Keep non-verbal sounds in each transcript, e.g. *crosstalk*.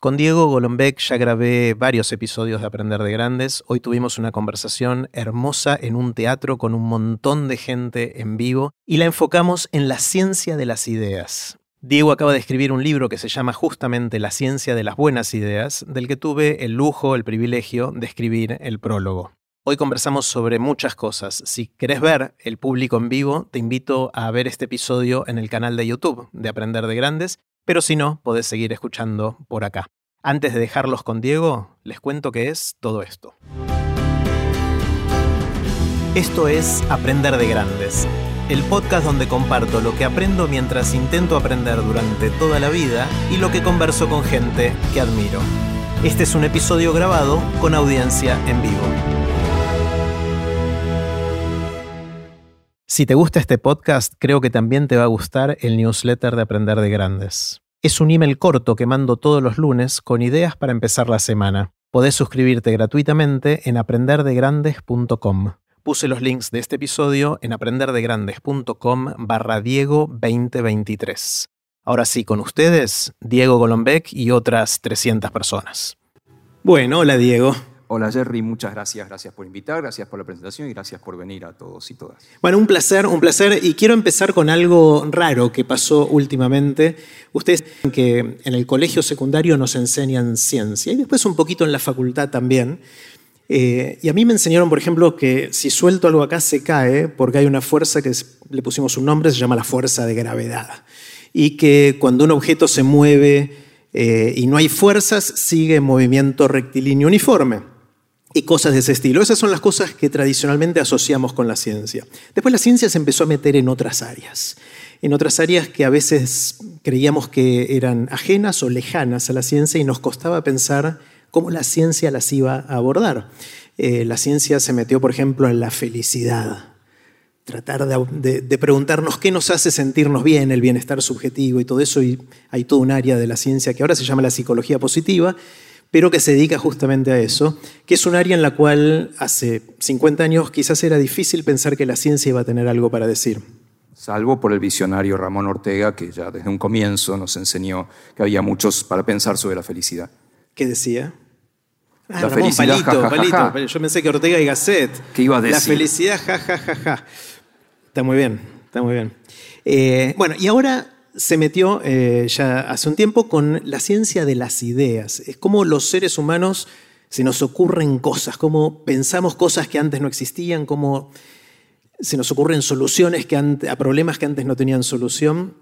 Con Diego Golombek ya grabé varios episodios de Aprender de Grandes. Hoy tuvimos una conversación hermosa en un teatro con un montón de gente en vivo y la enfocamos en la ciencia de las ideas. Diego acaba de escribir un libro que se llama justamente La ciencia de las buenas ideas, del que tuve el lujo, el privilegio de escribir el prólogo. Hoy conversamos sobre muchas cosas. Si querés ver el público en vivo, te invito a ver este episodio en el canal de YouTube de Aprender de Grandes pero si no, podés seguir escuchando por acá. Antes de dejarlos con Diego, les cuento qué es todo esto. Esto es Aprender de Grandes, el podcast donde comparto lo que aprendo mientras intento aprender durante toda la vida y lo que converso con gente que admiro. Este es un episodio grabado con audiencia en vivo. Si te gusta este podcast, creo que también te va a gustar el newsletter de Aprender de Grandes. Es un email corto que mando todos los lunes con ideas para empezar la semana. Podés suscribirte gratuitamente en aprenderdegrandes.com. Puse los links de este episodio en aprenderdegrandes.com barra Diego 2023. Ahora sí, con ustedes, Diego Golombek y otras 300 personas. Bueno, hola Diego. Hola Jerry, muchas gracias, gracias por invitar, gracias por la presentación y gracias por venir a todos y todas. Bueno, un placer, un placer. Y quiero empezar con algo raro que pasó últimamente. Ustedes saben que en el colegio secundario nos enseñan ciencia y después un poquito en la facultad también. Eh, y a mí me enseñaron, por ejemplo, que si suelto algo acá se cae porque hay una fuerza que le pusimos un nombre, se llama la fuerza de gravedad. Y que cuando un objeto se mueve eh, y no hay fuerzas, sigue en movimiento rectilíneo uniforme y cosas de ese estilo. Esas son las cosas que tradicionalmente asociamos con la ciencia. Después la ciencia se empezó a meter en otras áreas, en otras áreas que a veces creíamos que eran ajenas o lejanas a la ciencia y nos costaba pensar cómo la ciencia las iba a abordar. Eh, la ciencia se metió, por ejemplo, en la felicidad, tratar de, de, preguntarnos qué nos hace sentirnos bien, el bienestar subjetivo y todo eso, y hay todo un área de la ciencia que ahora se llama la psicología positiva, pero que se dedica justamente a eso, que es un área en la cual hace 50 años quizás era difícil pensar que la ciencia iba a tener algo para decir. Salvo por el visionario Ramón Ortega, que ya desde un comienzo nos enseñó que había muchos para pensar sobre la felicidad. ¿Qué decía? Ah, la felicidad, palito, Yo pensé que Ortega y Gasset. ¿Qué iba a decir? La felicidad, ja, ja, ja, ja. Está muy bien, está muy bien. Eh, bueno, y ahora se metió eh, ya hace un tiempo con la ciencia de las ideas. Es como los seres humanos se nos ocurren cosas, cómo pensamos cosas que antes no existían, cómo se nos ocurren soluciones a problemas que antes no tenían solución.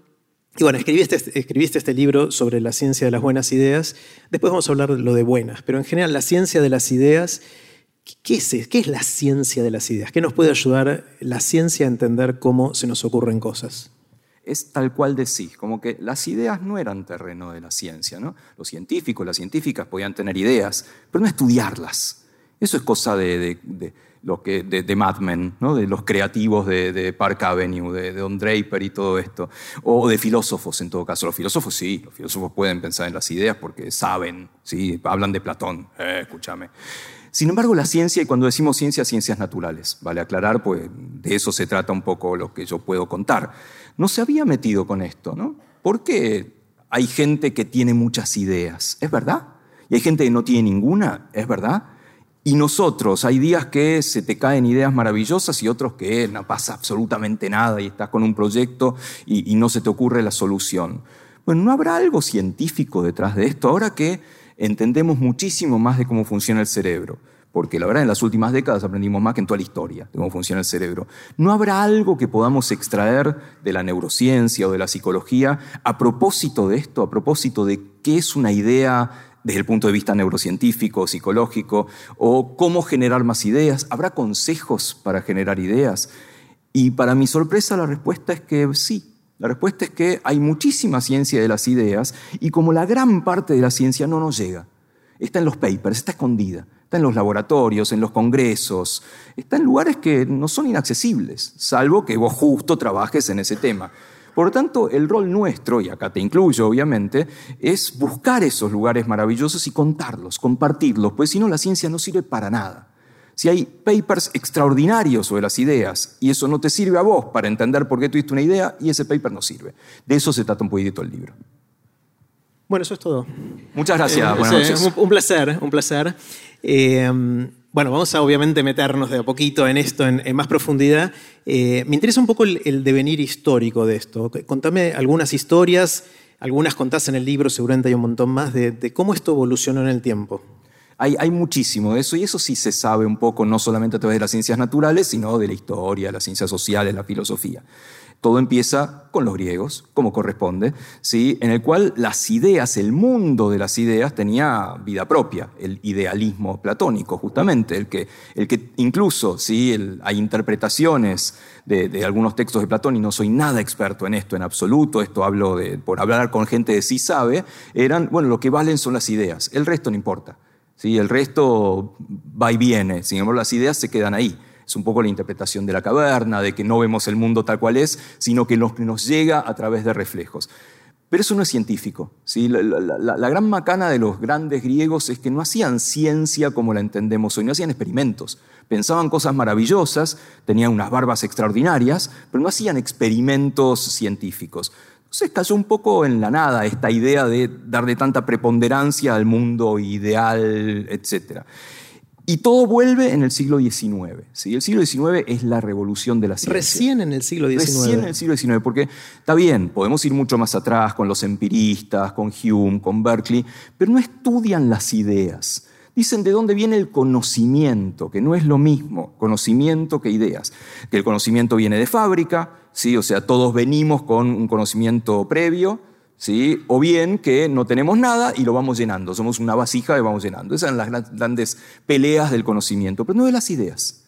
Y bueno, escribiste, escribiste este libro sobre la ciencia de las buenas ideas. Después vamos a hablar de lo de buenas, pero en general la ciencia de las ideas, ¿qué es, ¿qué es la ciencia de las ideas? ¿Qué nos puede ayudar la ciencia a entender cómo se nos ocurren cosas? Es tal cual decís, como que las ideas no eran terreno de la ciencia. ¿no? Los científicos, las científicas podían tener ideas, pero no estudiarlas. Eso es cosa de, lo que, de, Men, ¿no? de los creativos de, Park Avenue, de, Don Draper y todo esto, o de filósofos en todo caso. Los filósofos sí, los filósofos pueden pensar en las ideas porque saben, ¿sí? hablan de Platón, eh, escúchame. Sin embargo, la ciencia, y cuando decimos ciencia, ciencias naturales, vale aclarar, pues de eso se trata un poco lo que yo puedo contar no se había metido con esto, ¿no? ¿Por qué hay gente que tiene muchas ideas? ¿Es verdad? Y hay gente que no tiene ninguna, ¿es verdad? Y nosotros, hay días que se te caen ideas maravillosas y otros que no pasa absolutamente nada y estás con un proyecto y, y no se te ocurre la solución. Bueno, ¿no habrá algo científico detrás de esto ahora que entendemos muchísimo más de cómo funciona el cerebro? porque la verdad en las últimas décadas aprendimos más que en toda la historia de cómo funciona el cerebro. ¿No habrá algo que podamos extraer de la neurociencia o de la psicología a propósito de esto, a propósito de qué es una idea desde el punto de vista neurocientífico, psicológico, o cómo generar más ideas? ¿Habrá consejos para generar ideas? Y para mi sorpresa la respuesta es que sí. La respuesta es que hay muchísima ciencia de las ideas y como la gran parte de la ciencia no nos llega, está en los papers, está escondida está en los laboratorios, en los congresos, está en lugares que no son inaccesibles, salvo que vos justo trabajes en ese tema. Por lo tanto, el rol nuestro, y acá te incluyo obviamente, es buscar esos lugares maravillosos y contarlos, compartirlos, pues si no la ciencia no sirve para nada. Si hay papers extraordinarios sobre las ideas y eso no te sirve a vos para entender por qué tuviste una idea y ese paper no sirve. De eso se trata un poquito el libro. Bueno, eso es todo. Muchas gracias. Eh, Buenas sí, noches. Un, un placer, un placer. Eh, bueno, vamos a obviamente meternos de a poquito en esto en, en más profundidad. Eh, me interesa un poco el, el, devenir histórico de esto. Contame algunas historias, algunas contás en el libro, seguramente hay un montón más, de, de cómo esto evolucionó en el tiempo. Hay, hay, muchísimo de eso y eso sí se sabe un poco, no solamente a través de las ciencias naturales, sino de la historia, las ciencias sociales, la filosofía. Todo empieza con los griegos, como corresponde, ¿sí? en el cual las ideas, el mundo de las ideas tenía vida propia, el idealismo platónico, justamente, el que, el que incluso ¿sí? El, hay interpretaciones de, de, algunos textos de Platón, y no soy nada experto en esto en absoluto, esto hablo de, por hablar con gente de sí sabe, eran, bueno, lo que valen son las ideas, el resto no importa. ¿Sí? El resto va y viene, sin embargo las ideas se quedan ahí. Es un poco la interpretación de la caverna, de que no vemos el mundo tal cual es, sino que nos, llega a través de reflejos. Pero eso no es científico. ¿sí? La, la, gran macana de los grandes griegos es que no hacían ciencia como la entendemos hoy, no hacían experimentos. Pensaban cosas maravillosas, tenían unas barbas extraordinarias, pero no hacían experimentos científicos. Entonces cayó un poco en la nada esta idea de darle tanta preponderancia al mundo ideal, etc. Y todo vuelve en el siglo XIX. ¿sí? El siglo XIX es la revolución de la ciencia. Recién en el siglo XIX. Recién en el siglo XIX, porque está bien, podemos ir mucho más atrás con los empiristas, con Hume, con Berkeley, pero no estudian las ideas. Dicen de dónde viene el conocimiento, que no es lo mismo conocimiento que ideas. Que el conocimiento viene de fábrica, ¿sí? o sea, todos venimos con un conocimiento previo, ¿Sí? O bien que no tenemos nada y lo vamos llenando, somos una vasija y vamos llenando. Esas son las grandes peleas del conocimiento, pero no de las ideas.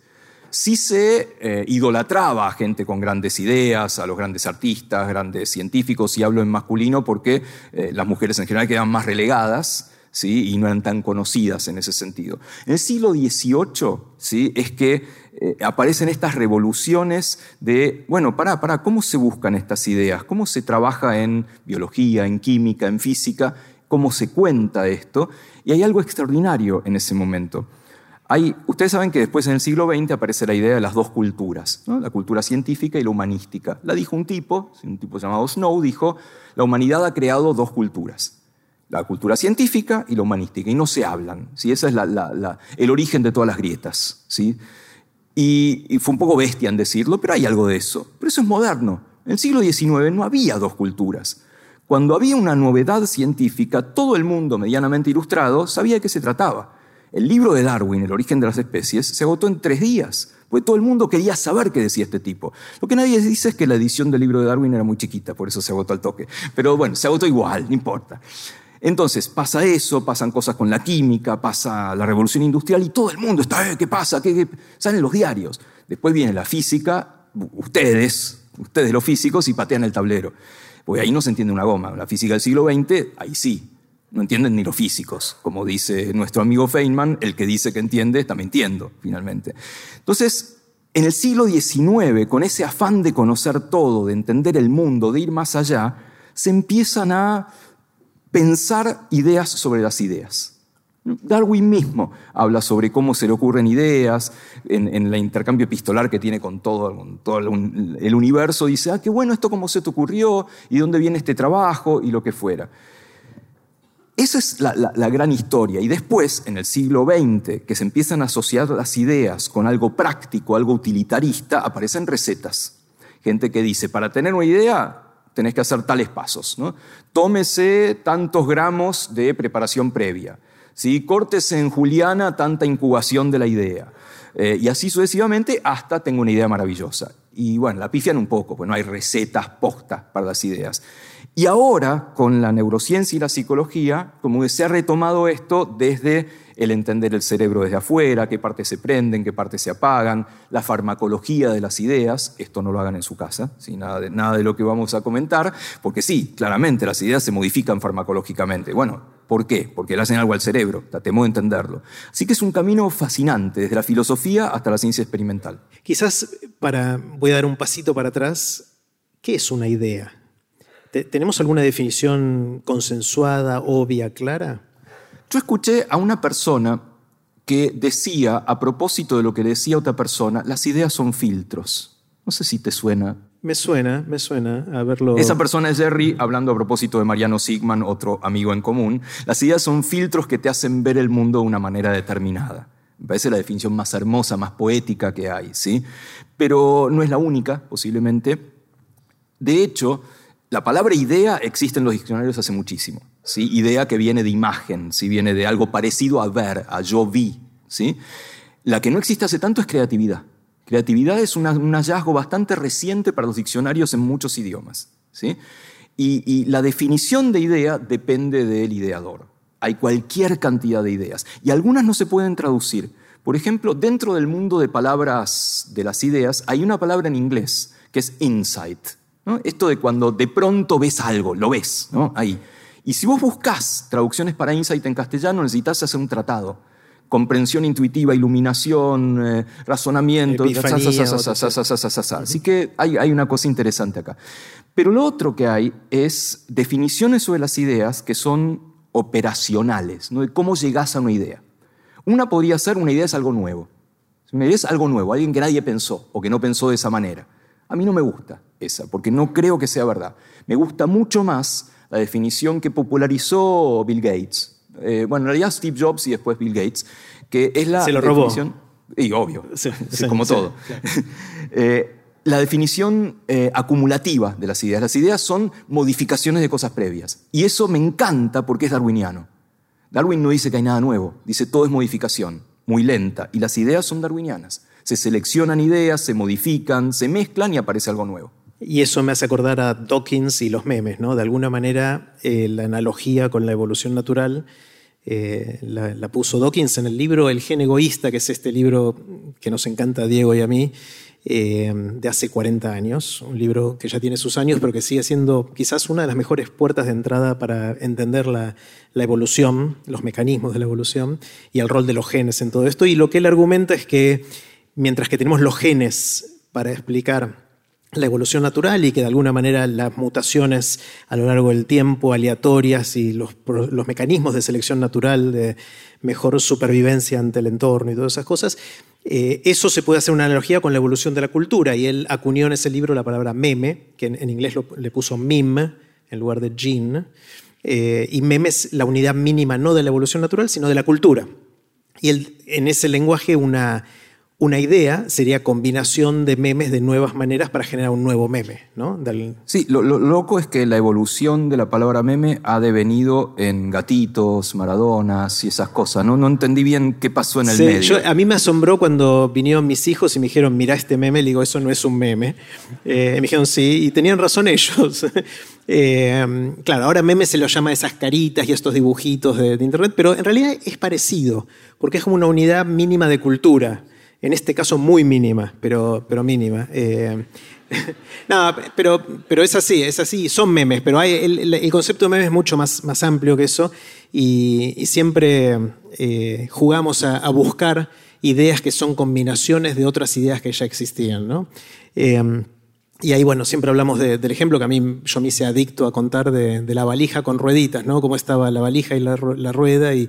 Sí se eh, idolatraba a gente con grandes ideas, a los grandes artistas, grandes científicos, y hablo en masculino porque eh, las mujeres en general quedan más relegadas, ¿sí? y no eran tan conocidas en ese sentido. En el siglo XVIII ¿sí? es que eh, aparecen estas revoluciones de, bueno, para, para, ¿cómo se buscan estas ideas? ¿Cómo se trabaja en biología, en química, en física? ¿Cómo se cuenta esto? Y hay algo extraordinario en ese momento. Hay, ustedes saben que después en el siglo XX aparece la idea de las dos culturas, la cultura científica y la humanística. La dijo un tipo, un tipo llamado Snow, dijo, la humanidad ha creado dos culturas, la cultura científica y la humanística, y no se hablan. ¿sí? Ese es la, la, la, el origen de todas las grietas. ¿sí? Y, y, fue un poco bestia en decirlo, pero hay algo de eso. Pero eso es moderno. En el siglo XIX no había dos culturas. Cuando había una novedad científica, todo el mundo medianamente ilustrado sabía de qué se trataba. El libro de Darwin, El origen de las especies, se agotó en tres días, porque todo el mundo quería saber qué decía este tipo. Lo que nadie dice es que la edición del libro de Darwin era muy chiquita, por eso se agotó al toque. Pero bueno, se agotó igual, no importa. Entonces pasa eso, pasan cosas con la química, pasa la revolución industrial y todo el mundo está, eh, ¿qué pasa? ¿Qué, qué? Salen los diarios. Después viene la física, ustedes, ustedes los físicos, y patean el tablero. Porque ahí no se entiende una goma. La física del siglo XX, ahí sí. No entienden ni los físicos. Como dice nuestro amigo Feynman, el que dice que entiende está mintiendo, finalmente. Entonces, en el siglo XIX, con ese afán de conocer todo, de entender el mundo, de ir más allá, se empiezan a pensar ideas sobre las ideas. Darwin mismo habla sobre cómo se le ocurren ideas en, en el intercambio epistolar que tiene con todo, todo, el universo. Dice, ah, qué bueno esto cómo se te ocurrió y dónde viene este trabajo y lo que fuera. Esa es la, gran historia. Y después, en el siglo XX, que se empiezan a asociar las ideas con algo práctico, algo utilitarista, aparecen recetas. Gente que dice, para tener una idea, tenés que hacer tales pasos. ¿no? Tómese tantos gramos de preparación previa. ¿sí? Córtese en juliana tanta incubación de la idea. Eh, y así sucesivamente hasta tengo una idea maravillosa. Y bueno, la pifian un poco, pues no hay recetas postas para las ideas. Y ahora, con la neurociencia y la psicología, como que se ha retomado esto desde el entender el cerebro desde afuera, qué partes se prenden, qué partes se apagan, la farmacología de las ideas, esto no lo hagan en su casa, ¿sí? nada, de, nada de lo que vamos a comentar, porque sí, claramente las ideas se modifican farmacológicamente. Bueno, ¿por qué? Porque le hacen algo al cerebro, tratemos de entenderlo. Así que es un camino fascinante, desde la filosofía hasta la ciencia experimental. Quizás para, voy a dar un pasito para atrás, ¿qué es una idea? ¿Tenemos alguna definición consensuada, obvia, clara? Yo escuché a una persona que decía, a propósito de lo que decía otra persona, las ideas son filtros. No sé si te suena Me suena, me suena a verlo. Esa persona es Jerry, hablando a propósito de Mariano Sigman, otro amigo en común. Las ideas son filtros que te hacen ver el mundo de una manera determinada. Me parece la definición más hermosa, más poética que hay, ¿sí? Pero no es la única, posiblemente. De hecho, la palabra idea existe en los diccionarios hace muchísimo. ¿Sí? Idea que viene de imagen, ¿sí? viene de algo parecido a ver, a yo vi. ¿sí? La que no existe hace tanto es creatividad. Creatividad es un hallazgo bastante reciente para los diccionarios en muchos idiomas. ¿sí? Y, la definición de idea depende del ideador. Hay cualquier cantidad de ideas y algunas no se pueden traducir. Por ejemplo, dentro del mundo de palabras de las ideas hay una palabra en inglés que es insight. Esto de cuando de pronto ves algo, lo ves, ¿no? ahí. Y si vos buscás traducciones para insight en castellano, necesitas hacer un tratado comprensión intuitiva, iluminación, eh, razonamiento. Así que hay, hay, una cosa interesante acá. Pero lo otro que hay es definiciones sobre las ideas que son operacionales, ¿no? de cómo llegás a una idea. Una podría ser, una idea es algo nuevo. Una idea es algo nuevo, alguien que nadie pensó o que no pensó de esa manera. A mí no me gusta esa, porque no creo que sea verdad. Me gusta mucho más la definición que popularizó Bill Gates, eh, bueno, en realidad Steve Jobs y después Bill Gates, que es la Se lo definición... Y obvio, *laughs* como todo. *laughs* Eh, la definición eh, acumulativa de las ideas. Las ideas son modificaciones de cosas previas. Y eso me encanta porque es darwiniano. Darwin no dice que hay nada nuevo, dice todo es modificación, muy lenta. Y las ideas son darwinianas. Se seleccionan ideas, se modifican, se mezclan y aparece algo nuevo. Y eso me hace acordar a Dawkins y los memes, ¿no? De alguna manera, eh, la analogía con la evolución natural eh, la, puso Dawkins en el libro El gen egoísta, que es este libro que nos encanta a Diego y a mí, eh, de hace 40 años. Un libro que ya tiene sus años, pero que sigue siendo quizás una de las mejores puertas de entrada para entender la, la evolución, los mecanismos de la evolución y el rol de los genes en todo esto. Y lo que él argumenta es que mientras que tenemos los genes para explicar la evolución natural y que de alguna manera las mutaciones a lo largo del tiempo, aleatorias y los, mecanismos de selección natural, de mejor supervivencia ante el entorno y todas esas cosas, eh, eso se puede hacer una analogía con la evolución de la cultura. Y él acuñó en ese libro la palabra meme, que en, inglés le puso meme en lugar de gene. Eh, y meme es la unidad mínima no de la evolución natural, sino de la cultura. Y él, en ese lenguaje una una idea sería combinación de memes de nuevas maneras para generar un nuevo meme, ¿no? Sí, lo, loco es que la evolución de la palabra meme ha devenido en gatitos, maradonas y esas cosas, ¿no? No entendí bien qué pasó en el medio. a mí me asombró cuando vinieron mis hijos y me dijeron, mira este meme, le digo, eso no es un meme. Eh, me dijeron, sí, y tenían razón ellos. *laughs* Eh, claro, ahora meme se lo llama esas caritas y estos dibujitos de, de internet, pero en realidad es parecido, porque es como una unidad mínima de cultura en este caso muy mínima, pero, pero mínima. Eh, *laughs* no, pero, pero es así, es así, son memes, pero hay, el, concepto de meme es mucho más, más amplio que eso y, siempre eh, jugamos a, buscar ideas que son combinaciones de otras ideas que ya existían. ¿no? Eh, y ahí, bueno, siempre hablamos del ejemplo que a mí yo me hice adicto a contar de, la valija con rueditas, ¿no? Cómo estaba la valija y la, rueda y,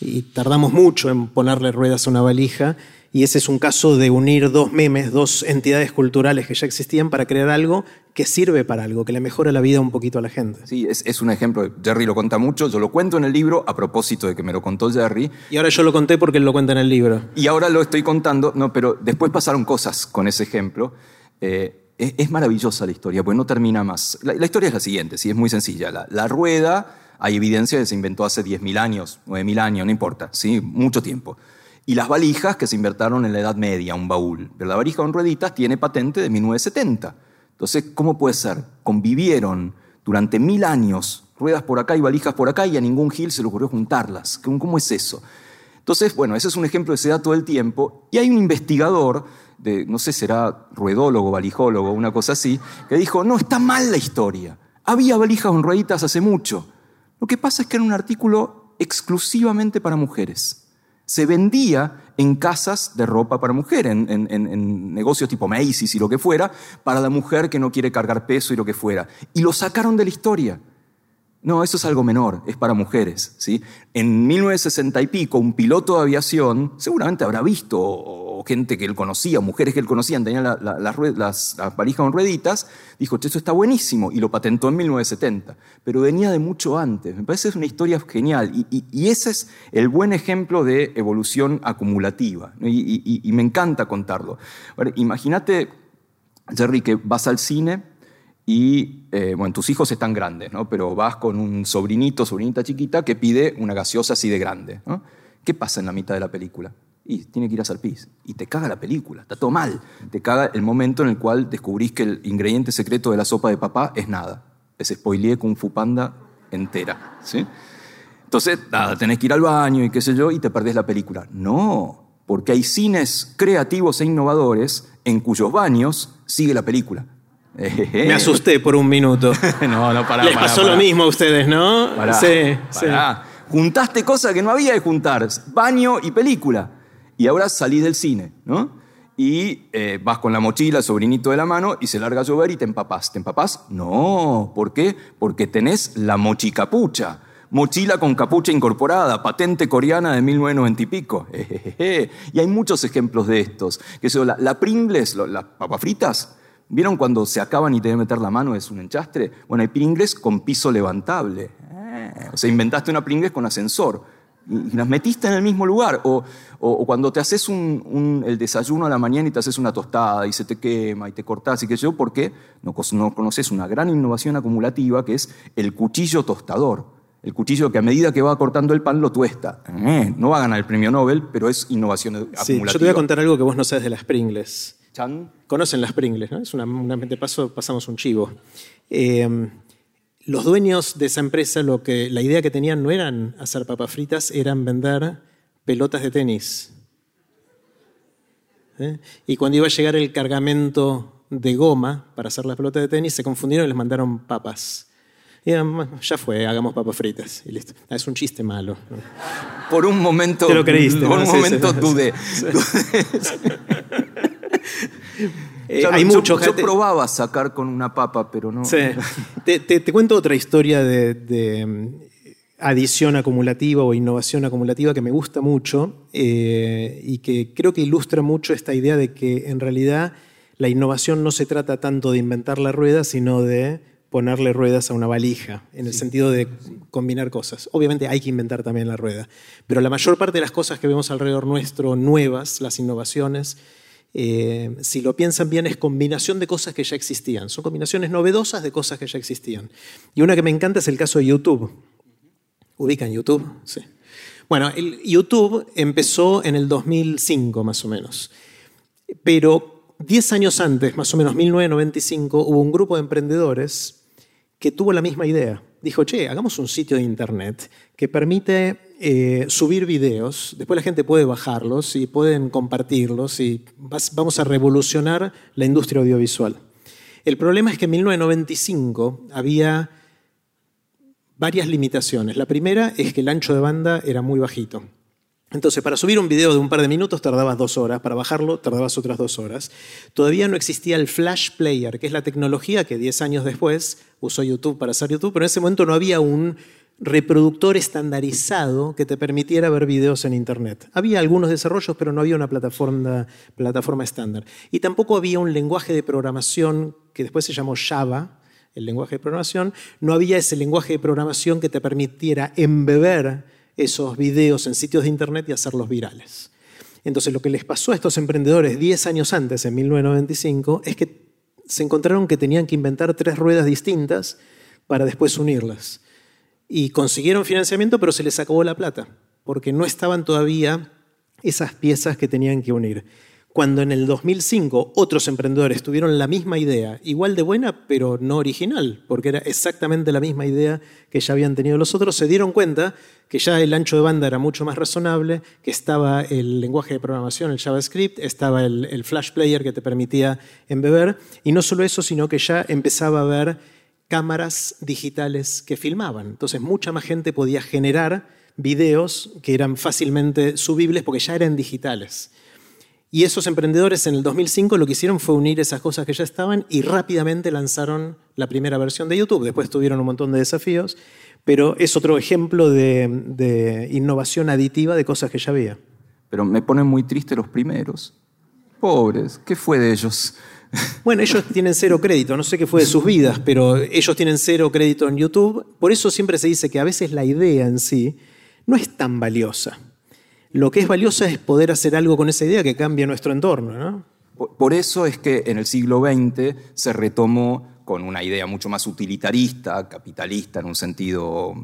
y, tardamos mucho en ponerle ruedas a una valija y ese es un caso de unir dos memes, dos entidades culturales que ya existían para crear algo que sirve para algo, que le mejora la vida un poquito a la gente. Sí, es, un ejemplo. Jerry lo cuenta mucho, yo lo cuento en el libro a propósito de que me lo contó Jerry. Y ahora yo lo conté porque él lo cuenta en el libro. Y ahora lo estoy contando, no, pero después pasaron cosas con ese ejemplo. Eh, es, maravillosa la historia, pues no termina más. La, historia es la siguiente, sí, es muy sencilla. La, la rueda, hay evidencia de que se inventó hace 10.000 años, 9.000 años, no importa, sí, mucho tiempo y las valijas que se invertaron en la Edad Media, un baúl. Pero la valija con rueditas tiene patente de 1970. Entonces, ¿cómo puede ser? Convivieron durante mil años, ruedas por acá y valijas por acá, y a ningún Gil se le ocurrió juntarlas. ¿Cómo es eso? Entonces, bueno, ese es un ejemplo que se da todo el tiempo. Y hay un investigador, de, no sé, será ruedólogo, valijólogo, una cosa así, que dijo, no, está mal la historia. Había valijas con rueditas hace mucho. Lo que pasa es que era un artículo exclusivamente para mujeres se vendía en casas de ropa para mujer, en, negocios tipo Macy's y lo que fuera, para la mujer que no quiere cargar peso y lo que fuera. Y lo sacaron de la historia. No, eso es algo menor, es para mujeres. ¿sí? En 1960 y pico, un piloto de aviación seguramente habrá visto gente que él conocía, mujeres que él conocía, tenían las, valijas con rueditas, dijo, esto está buenísimo, y lo patentó en 1970. Pero venía de mucho antes. Me parece que es una historia genial, y, ese es el buen ejemplo de evolución acumulativa, y, me encanta contarlo. Imagínate, Jerry, que vas al cine y, eh, bueno, tus hijos están grandes, ¿no? Pero vas con un sobrinito, sobrinita chiquita que pide una gaseosa así de grande. ¿Qué pasa en la mitad de la película? Y tiene que ir a hacer pis. Y te caga la película, está todo mal. Te caga el momento en el cual descubrís que el ingrediente secreto de la sopa de papá es nada. Es spoileé con Fupanda entera. ¿sí? Entonces, nada, tenés que ir al baño y qué sé yo, y te perdés la película. No, porque hay cines creativos e innovadores en cuyos baños sigue la película. *laughs* Me asusté por un minuto. *laughs* no, no, para. Les pasó lo mismo a ustedes, ¿no? sí, sí. Juntaste cosas que no había de juntar, baño y película. Y ahora salís del cine, ¿no? Y eh, vas con la mochila, sobrinito de la mano, y se larga a llover y te empapás. ¿Te empapás? No. ¿Por qué? Porque tenés la mochicapucha. Mochila con capucha incorporada, patente coreana de 1990 y pico. *laughs* Y hay muchos ejemplos de estos. Que son la, la Pringles, las papas fritas, ¿Vieron cuando se acaban y te deben meter la mano? Es un enchastre. Bueno, hay Pringles con piso levantable. O sea, inventaste una Pringles con ascensor y las metiste en el mismo lugar. O, cuando te haces el desayuno a la mañana y te haces una tostada y se te quema y te cortás y qué sé yo, porque no, no conoces una gran innovación acumulativa que es el cuchillo tostador. El cuchillo que a medida que va cortando el pan lo tuesta. Eh, no va a ganar el premio Nobel, pero es innovación acumulativa. yo te voy a contar algo que vos no sabes de las Pringles. Chan. Conocen las Pringles, ¿no? Es una, paso pasamos un chivo. Eh, los dueños de esa empresa, lo que, la idea que tenían no eran hacer papas fritas, eran vender pelotas de tenis. ¿Eh? Y cuando iba a llegar el cargamento de goma para hacer las pelotas de tenis, se confundieron y les mandaron papas. Y ya fue, hagamos papas fritas. Y listo. Ah, es un chiste malo. Por un momento. Te lo creíste. Por un momento dudé. *laughs* *laughs* Eh, hay mucho. Yo, probaba sacar con una papa, pero no. Sí. *laughs* te, cuento otra historia de, mm, adición acumulativa o innovación acumulativa que me gusta mucho eh, y que creo que ilustra mucho esta idea de que en realidad la innovación no se trata tanto de inventar la rueda, sino de ponerle ruedas a una valija, en el sentido de combinar cosas. Obviamente hay que inventar también la rueda, pero la mayor parte de las cosas que vemos alrededor nuestro, nuevas, las innovaciones, eh, si lo piensan bien, es combinación de cosas que ya existían. Son combinaciones novedosas de cosas que ya existían. Y una que me encanta es el caso de YouTube. ¿Ubican YouTube? Sí. Bueno, YouTube empezó en el 2005 más o menos. Pero 10 años antes, más o menos 1995, hubo un grupo de emprendedores que tuvo la misma idea. Dijo, che, hagamos un sitio de internet que permite eh, subir videos, después la gente puede bajarlos y pueden compartirlos y vamos a revolucionar la industria audiovisual. El problema es que en 1995 había varias limitaciones. La primera es que el ancho de banda era muy bajito. Entonces, para subir un video de un par de minutos tardabas dos horas, para bajarlo tardabas otras dos horas. Todavía no existía el Flash Player, que es la tecnología que 10 años después usó YouTube para hacer YouTube, pero en ese momento no había un reproductor estandarizado que te permitiera ver videos en Internet. Había algunos desarrollos, pero no había una plataforma, plataforma estándar. Y tampoco había un lenguaje de programación que después se llamó Java, el lenguaje de programación. No había ese lenguaje de programación que te permitiera embeber esos videos en sitios de Internet y hacerlos virales. Entonces lo que les pasó a estos emprendedores 10 años antes, en 1995, es que se encontraron que tenían que inventar tres ruedas distintas para después unirlas y consiguieron financiamiento, pero se les acabó la plata, porque no estaban todavía esas piezas que tenían que unir. Cuando en el 2005 otros emprendedores tuvieron la misma idea, igual de buena, pero no original, porque era exactamente la misma idea que ya habían tenido los otros, se dieron cuenta que ya el ancho de banda era mucho más razonable, que estaba el lenguaje de programación, el JavaScript, estaba el, Flash Player que te permitía embeber, y no solo eso, sino que ya empezaba a haber cámaras digitales que filmaban. Entonces mucha más gente podía generar videos que eran fácilmente subibles porque ya eran digitales. Y esos emprendedores en el 2005 lo que hicieron fue unir esas cosas que ya estaban y rápidamente lanzaron la primera versión de YouTube. Después tuvieron un montón de desafíos, pero es otro ejemplo de, innovación aditiva de cosas que ya había. Pero me ponen muy triste los primeros, Pobres, ¿qué fue de ellos? Bueno, ellos tienen cero crédito, no sé qué fue de sus vidas, pero ellos tienen cero crédito en YouTube. Por eso siempre se dice que a veces la idea en sí no es tan valiosa. Lo que es valiosa es poder hacer algo con esa idea que cambie nuestro entorno. ¿no? Por eso es que en el siglo XX se retomó con una idea mucho más utilitarista, capitalista en un sentido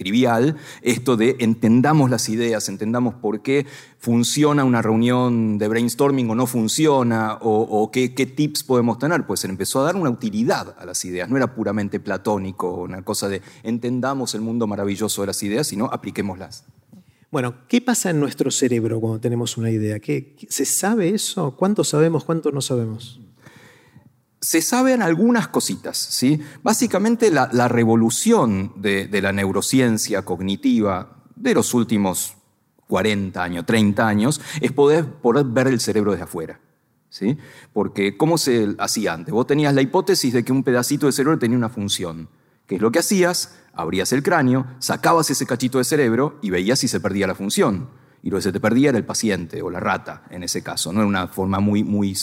trivial, esto de entendamos las ideas, entendamos por qué funciona una reunión de brainstorming o no funciona, o, qué, tips podemos tener. Pues se empezó a dar una utilidad a las ideas, no era puramente platónico, una cosa de entendamos el mundo maravilloso de las ideas, sino apliquémoslas. Bueno, ¿qué pasa en nuestro cerebro cuando tenemos una idea? ¿Qué, ¿Se sabe eso? ¿Cuánto sabemos, cuánto no sabemos? Se saben algunas cositas. ¿sí? Básicamente la, revolución de, la neurociencia cognitiva de los últimos 40 años, 30 años, es poder, ver el cerebro desde afuera. ¿sí? Porque, ¿cómo se hacía antes? Vos tenías la hipótesis de que un pedacito de cerebro tenía una función. ¿Qué es lo que hacías? Abrías el cráneo, sacabas ese cachito de cerebro y veías si se perdía la función. Y lo que se te perdía era el paciente o la rata, en ese caso. No era una forma muy, muy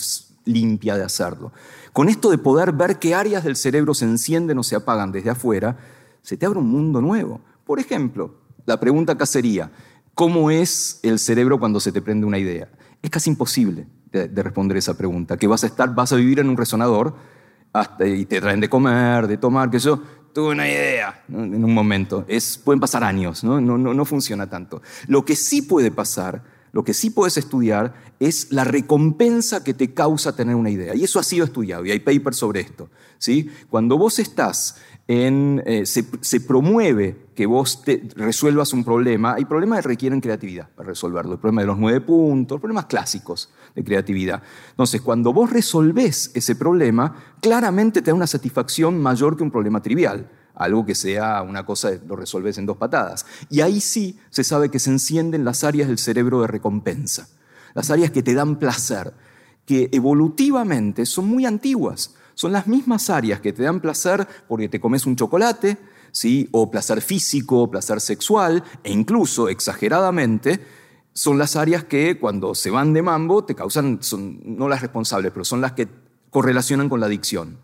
limpia de hacerlo. Con esto de poder ver qué áreas del cerebro se encienden o se apagan desde afuera, se te abre un mundo nuevo. Por ejemplo, la pregunta acá sería, ¿cómo es el cerebro cuando se te prende una idea? Es casi imposible de, responder esa pregunta, que vas a estar, vas a vivir en un resonador y te traen de comer, de tomar, que yo tuve una idea en un momento. Es, pueden pasar años, ¿no? No, no, no funciona tanto. Lo que sí puede pasar lo que sí puedes estudiar es la recompensa que te causa tener una idea. Y eso ha sido estudiado y hay papers sobre esto. ¿sí? Cuando vos estás en... Eh, se, promueve que vos resuelvas un problema, hay problemas que requieren creatividad para resolverlo. El problema de los nueve puntos, problemas clásicos de creatividad. Entonces, cuando vos resolvés ese problema, claramente te da una satisfacción mayor que un problema trivial algo que sea una cosa, lo resolves en dos patadas. Y ahí sí se sabe que se encienden las áreas del cerebro de recompensa, las áreas que te dan placer, que evolutivamente son muy antiguas. Son las mismas áreas que te dan placer porque te comes un chocolate, ¿sí? o placer físico, placer sexual, e incluso, exageradamente, son las áreas que cuando se van de mambo te causan, son no las responsables, pero son las que correlacionan con la adicción.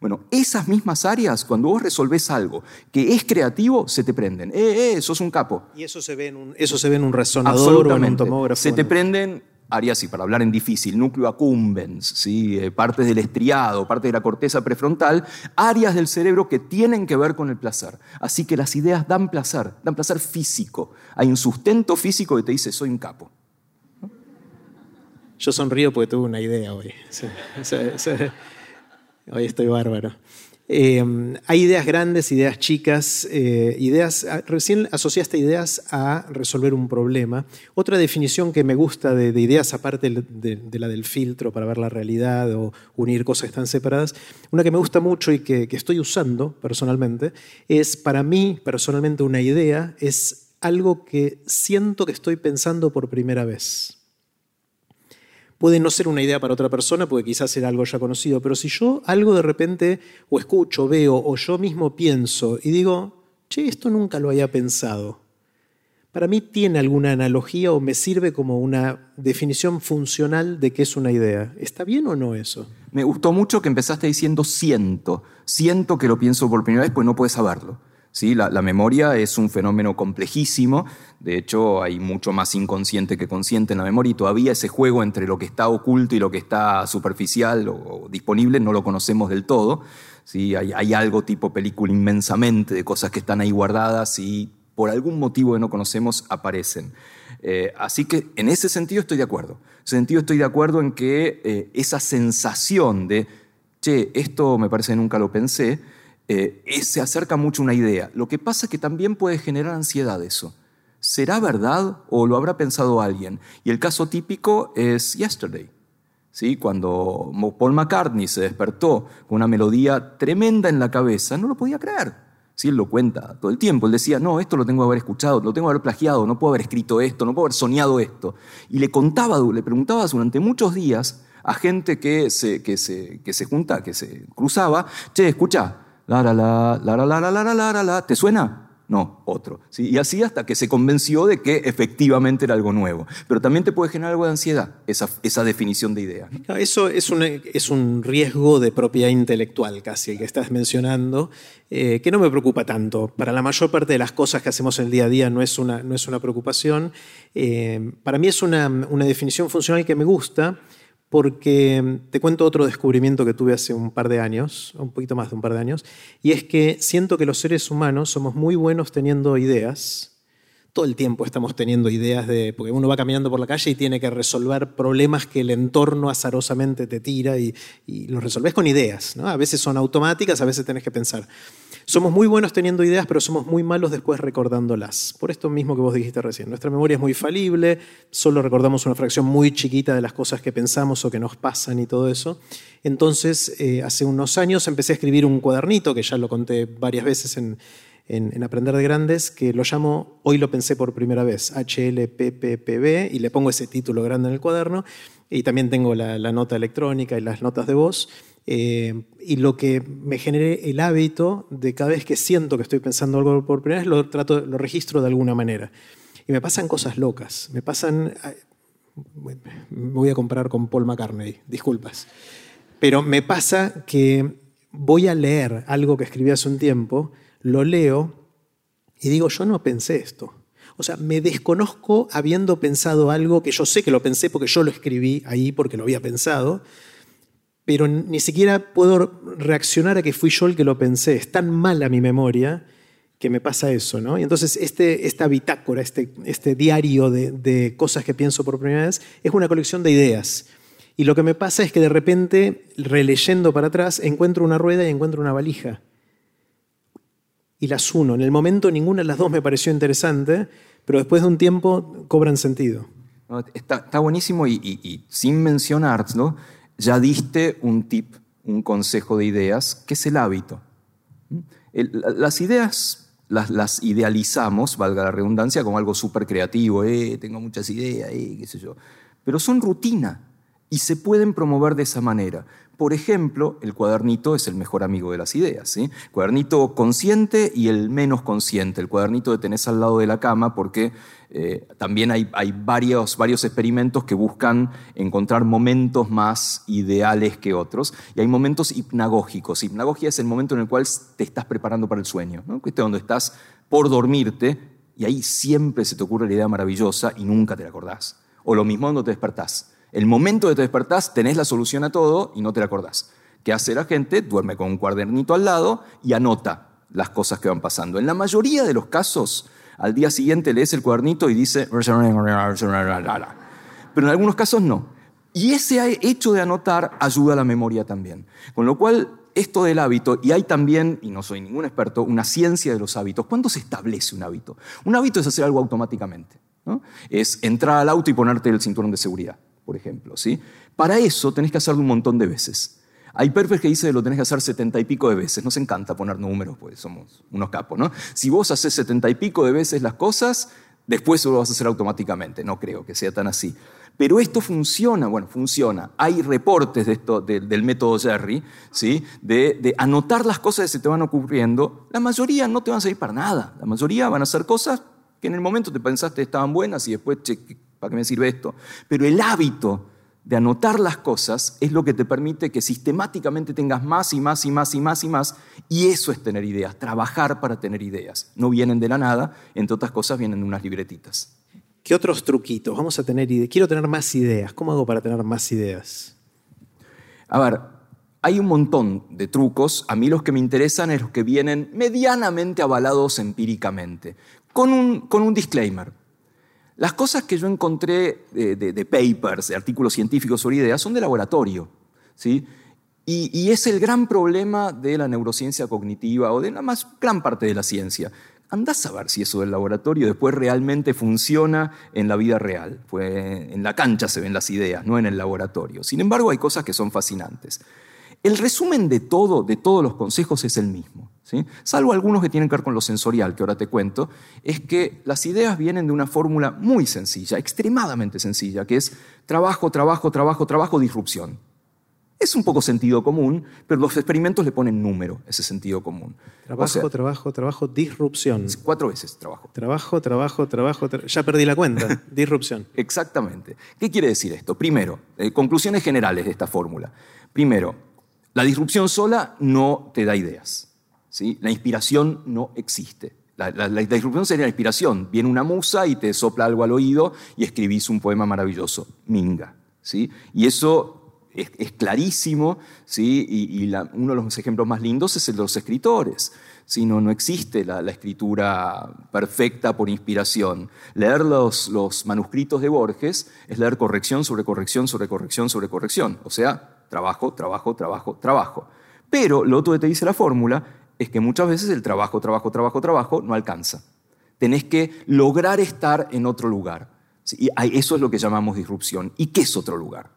Bueno, esas mismas áreas, cuando vos resolvés algo que es creativo, se te prenden. ¡Eh, eh! Sos un capo. Y eso se ve en un, eso se ve en un resonador o en un tomógrafo. Se te prenden áreas, y para hablar en difícil, núcleo accumbens, ¿sí? Eh, partes del estriado, partes de la corteza prefrontal, áreas del cerebro que tienen que ver con el placer. Así que las ideas dan placer, dan placer físico. Hay un sustento físico que te dice, soy un capo. Yo sonrío porque tuve una idea hoy. Sí, Hoy estoy bárbaro. Eh, hay ideas grandes, ideas chicas, eh, ideas. Ah, recién asociaste ideas a resolver un problema. Otra definición que me gusta de, ideas, aparte de, la del filtro para ver la realidad o unir cosas que están separadas, una que me gusta mucho y que, que estoy usando personalmente, es para mí, personalmente, una idea es algo que siento que estoy pensando por primera vez. Puede no ser una idea para otra persona, porque quizás era algo ya conocido, pero si yo algo de repente o escucho, veo, o yo mismo pienso y digo, che, esto nunca lo había pensado, para mí tiene alguna analogía o me sirve como una definición funcional de qué es una idea. ¿Está bien o no eso? Me gustó mucho que empezaste diciendo siento. Siento que lo pienso por primera vez, pues no puedes saberlo. ¿Sí? La, memoria es un fenómeno complejísimo, de hecho hay mucho más inconsciente que consciente en la memoria y todavía ese juego entre lo que está oculto y lo que está superficial o, disponible no lo conocemos del todo. ¿sí? Hay, algo tipo película inmensamente de cosas que están ahí guardadas y por algún motivo que no conocemos aparecen. Eh, así que en ese sentido estoy de acuerdo. En ese sentido estoy de acuerdo en que eh, esa sensación de, che, esto me parece que nunca lo pensé, eh, se acerca mucho una idea. Lo que pasa es que también puede generar ansiedad eso. ¿Será verdad o lo habrá pensado alguien? Y el caso típico es Yesterday. ¿Sí? Cuando Paul McCartney se despertó con una melodía tremenda en la cabeza, no lo podía creer. ¿Sí? Él lo cuenta todo el tiempo. Él decía, no, esto lo tengo que haber escuchado, lo tengo que haber plagiado, no puedo haber escrito esto, no puedo haber soñado esto. Y le contaba, le preguntaba durante muchos días a gente que se, que se, que se junta, que se cruzaba, che, escucha, la la la la la la la la la la ¿Te suena? no, otro. Y así hasta que se convenció de que efectivamente era algo nuevo. Pero también te puede generar algo de ansiedad, esa, esa definición de idea. Eso es un, es un riesgo de propiedad intelectual casi, el que estás mencionando, eh, que no me preocupa tanto. Para la mayor parte de las cosas que hacemos en el día a día no es una, no es una preocupación. Eh, para mí es una, una definición funcional que me gusta porque te cuento otro descubrimiento que tuve hace un par de años, un poquito más de un par de años, y es que siento que los seres humanos somos muy buenos teniendo ideas. Todo el tiempo estamos teniendo ideas de, porque uno va caminando por la calle y tiene que resolver problemas que el entorno azarosamente te tira y, y los resolves con ideas. ¿no? A veces son automáticas, a veces tenés que pensar. Somos muy buenos teniendo ideas, pero somos muy malos después recordándolas. Por esto mismo que vos dijiste recién. Nuestra memoria es muy falible, solo recordamos una fracción muy chiquita de las cosas que pensamos o que nos pasan y todo eso. Entonces, eh, hace unos años empecé a escribir un cuadernito, que ya lo conté varias veces en, Aprender de Grandes, que lo llamo Hoy lo pensé por primera vez, HLPPPB, y le pongo ese título grande en el cuaderno. Y también tengo la nota electrónica y las notas de voz. Eh, y lo que me genere el hábito de cada vez que siento que estoy pensando algo por primera vez, lo, trato, lo registro de alguna manera. Y me pasan cosas locas. Me pasan. Me voy a comparar con Paul McCartney, disculpas. Pero me pasa que voy a leer algo que escribí hace un tiempo, lo leo y digo, yo no pensé esto. O sea, me desconozco habiendo pensado algo que yo sé que lo pensé porque yo lo escribí ahí porque lo había pensado, pero ni siquiera puedo reaccionar a que fui yo el que lo pensé. Es tan mala mi memoria que me pasa eso, ¿no? Y entonces este, esta bitácora, este, este diario de, de, cosas que pienso por primera vez, es una colección de ideas. Y lo que me pasa es que de repente, releyendo para atrás, encuentro una rueda y encuentro una valija. Y las uno. En el momento ninguna de las dos me pareció interesante, pero después de un tiempo cobran sentido. Está, está buenísimo y, sin mencionar, ¿no? ya diste un tip, un consejo de ideas, que es el hábito. las ideas las, idealizamos, valga la redundancia, como algo súper creativo, eh, tengo muchas ideas, eh, qué sé yo, pero son rutina y se pueden promover de esa manera. Por ejemplo, el cuadernito es el mejor amigo de las ideas. ¿sí? Cuadernito consciente y el menos consciente. El cuadernito de tenés al lado de la cama porque eh, también hay, varios, experimentos que buscan encontrar momentos más ideales que otros. Y hay momentos hipnagógicos. Hipnagogia es el momento en el cual te estás preparando para el sueño. ¿no? Este donde estás por dormirte y ahí siempre se te ocurre la idea maravillosa y nunca te la acordás. O lo mismo cuando te despertás. El momento de te despertás, tenés la solución a todo y no te la acordás. ¿Qué hace la gente? Duerme con un cuadernito al lado y anota las cosas que van pasando. En la mayoría de los casos, al día siguiente lees el cuadernito y dice... Pero en algunos casos no. Y ese hecho de anotar ayuda a la memoria también. Con lo cual, esto del hábito, y hay también, y no soy ningún experto, una ciencia de los hábitos. ¿Cuándo se establece un hábito? Un hábito es hacer algo automáticamente. Es entrar al auto y ponerte el cinturón de seguridad por ejemplo. ¿sí? Para eso tenés que hacerlo un montón de veces. Hay perfes que dicen que lo tenés que hacer setenta y pico de veces. Nos encanta poner números, pues somos unos capos, ¿no? Si vos haces setenta y pico de veces las cosas, después lo vas a hacer automáticamente. No creo que sea tan así. Pero esto funciona, bueno, funciona. Hay reportes de esto, del método Jerry, ¿sí? De, anotar las cosas que se te van ocurriendo. La mayoría no te van a servir para nada. La mayoría van a ser cosas que en el momento te pensaste estaban buenas y después, ¿para qué me sirve esto? Pero el hábito de anotar las cosas es lo que te permite que sistemáticamente tengas más y más y más y más y más. Y eso es tener ideas, trabajar para tener ideas. No vienen de la nada, entre otras cosas vienen de unas libretitas. ¿Qué otros truquitos? Vamos a tener ideas. Quiero tener más ideas. ¿Cómo hago para tener más ideas? A ver, hay un montón de trucos. A mí los que me interesan es los que vienen medianamente avalados empíricamente, con un, con un disclaimer. Las cosas que yo encontré de, papers, de artículos científicos sobre ideas, son de laboratorio. ¿sí? Y, es el gran problema de la neurociencia cognitiva o de la más gran parte de la ciencia. Andás a ver si eso del laboratorio después realmente funciona en la vida real. Pues en la cancha se ven las ideas, no en el laboratorio. Sin embargo, hay cosas que son fascinantes. El resumen de todo, de todos los consejos, es el mismo. ¿Sí? Salvo algunos que tienen que ver con lo sensorial, que ahora te cuento, es que las ideas vienen de una fórmula muy sencilla, extremadamente sencilla, que es trabajo, trabajo, trabajo, trabajo, disrupción. Es un poco sentido común, pero los experimentos le ponen número, ese sentido común. Trabajo, trabajo, trabajo, disrupción. Cuatro veces trabajo. Trabajo, trabajo, trabajo. ya perdí la cuenta. *laughs* disrupción. Exactamente. ¿Qué quiere decir esto? Primero, eh, conclusiones generales de esta fórmula. Primero, la disrupción sola no te da ideas. La inspiración no existe. La, la, disrupción sería la inspiración. Viene una musa y te sopla algo al oído y escribís un poema maravilloso. Minga. ¿sí? Y eso es, clarísimo, ¿sí? y, uno de los ejemplos más lindos es el de los escritores. ¿sí? No, no existe la, escritura perfecta por inspiración. Leer los, los manuscritos de Borges es leer corrección sobre corrección sobre corrección sobre corrección, o sea, trabajo, trabajo, trabajo, trabajo. Pero lo otro que te dice la fórmula es que muchas veces el trabajo, trabajo, trabajo, trabajo no alcanza. Tenés que lograr estar en otro lugar. Y eso es lo que llamamos disrupción. ¿Y qué es otro lugar?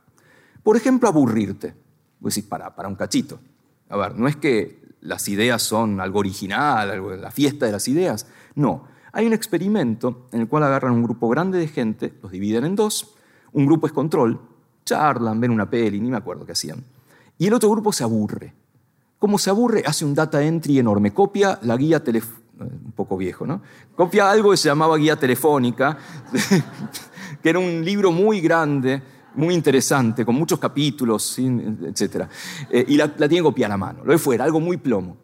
Por ejemplo, aburrirte. Pues decir, para, un cachito. A ver, no es que las ideas son algo original, algo, la fiesta de las ideas. No. Hay un experimento en el cual agarran un grupo grande de gente, los dividen en dos. Un grupo es control, charlan, ven una peli, ni me acuerdo qué hacían. Y el otro grupo se aburre. ¿Cómo se aburre? Hace un data entry enorme. Copia la guía telefónica, un poco viejo, ¿no? Copia algo que se llamaba guía telefónica, *laughs* que era un libro muy grande muy interesante, con muchos capítulos, etc. Eh, y la, tiene copiada a mano, lo de fuera, algo muy plomo.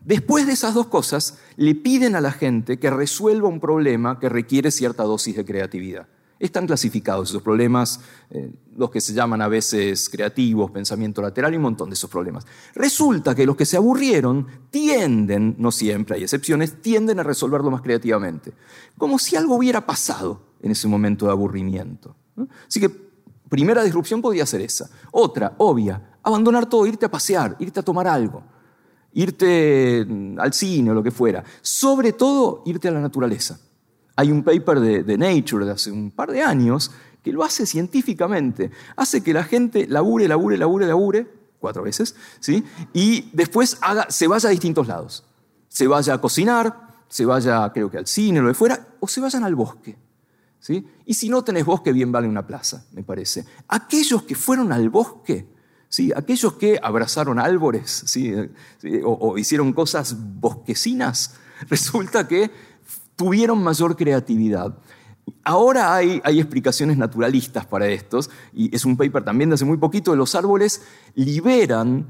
Después de esas dos cosas, le piden a la gente que resuelva un problema que requiere cierta dosis de creatividad. Están clasificados esos problemas, eh, los que se llaman a veces creativos, pensamiento lateral y un montón de esos problemas. Resulta que los que se aburrieron tienden, no siempre hay excepciones, tienden a resolverlo más creativamente, como si algo hubiera pasado en ese momento de aburrimiento. Así que Primera disrupción podía ser esa. Otra, obvia, abandonar todo, irte a pasear, irte a tomar algo, irte mm, al cine o lo que fuera. Sobre todo, irte a la naturaleza. Hay un paper de, Nature de hace un par de años que lo hace científicamente. Hace que la gente labure, labure, labure, labure, cuatro veces, ¿sí? y después haga, se vaya a distintos lados. Se vaya a cocinar, se vaya, creo que al cine o lo que fuera, o se vayan al bosque. Y si no tenés bosque, bien vale una plaza, me parece. Aquellos que fueron al bosque, ¿sí? aquellos que abrazaron árboles ¿sí? O, hicieron cosas bosquecinas, *laughs* resulta que tuvieron mayor creatividad. Ahora hay, hay, explicaciones naturalistas para estos, y es un paper también de hace muy poquito, de los árboles liberan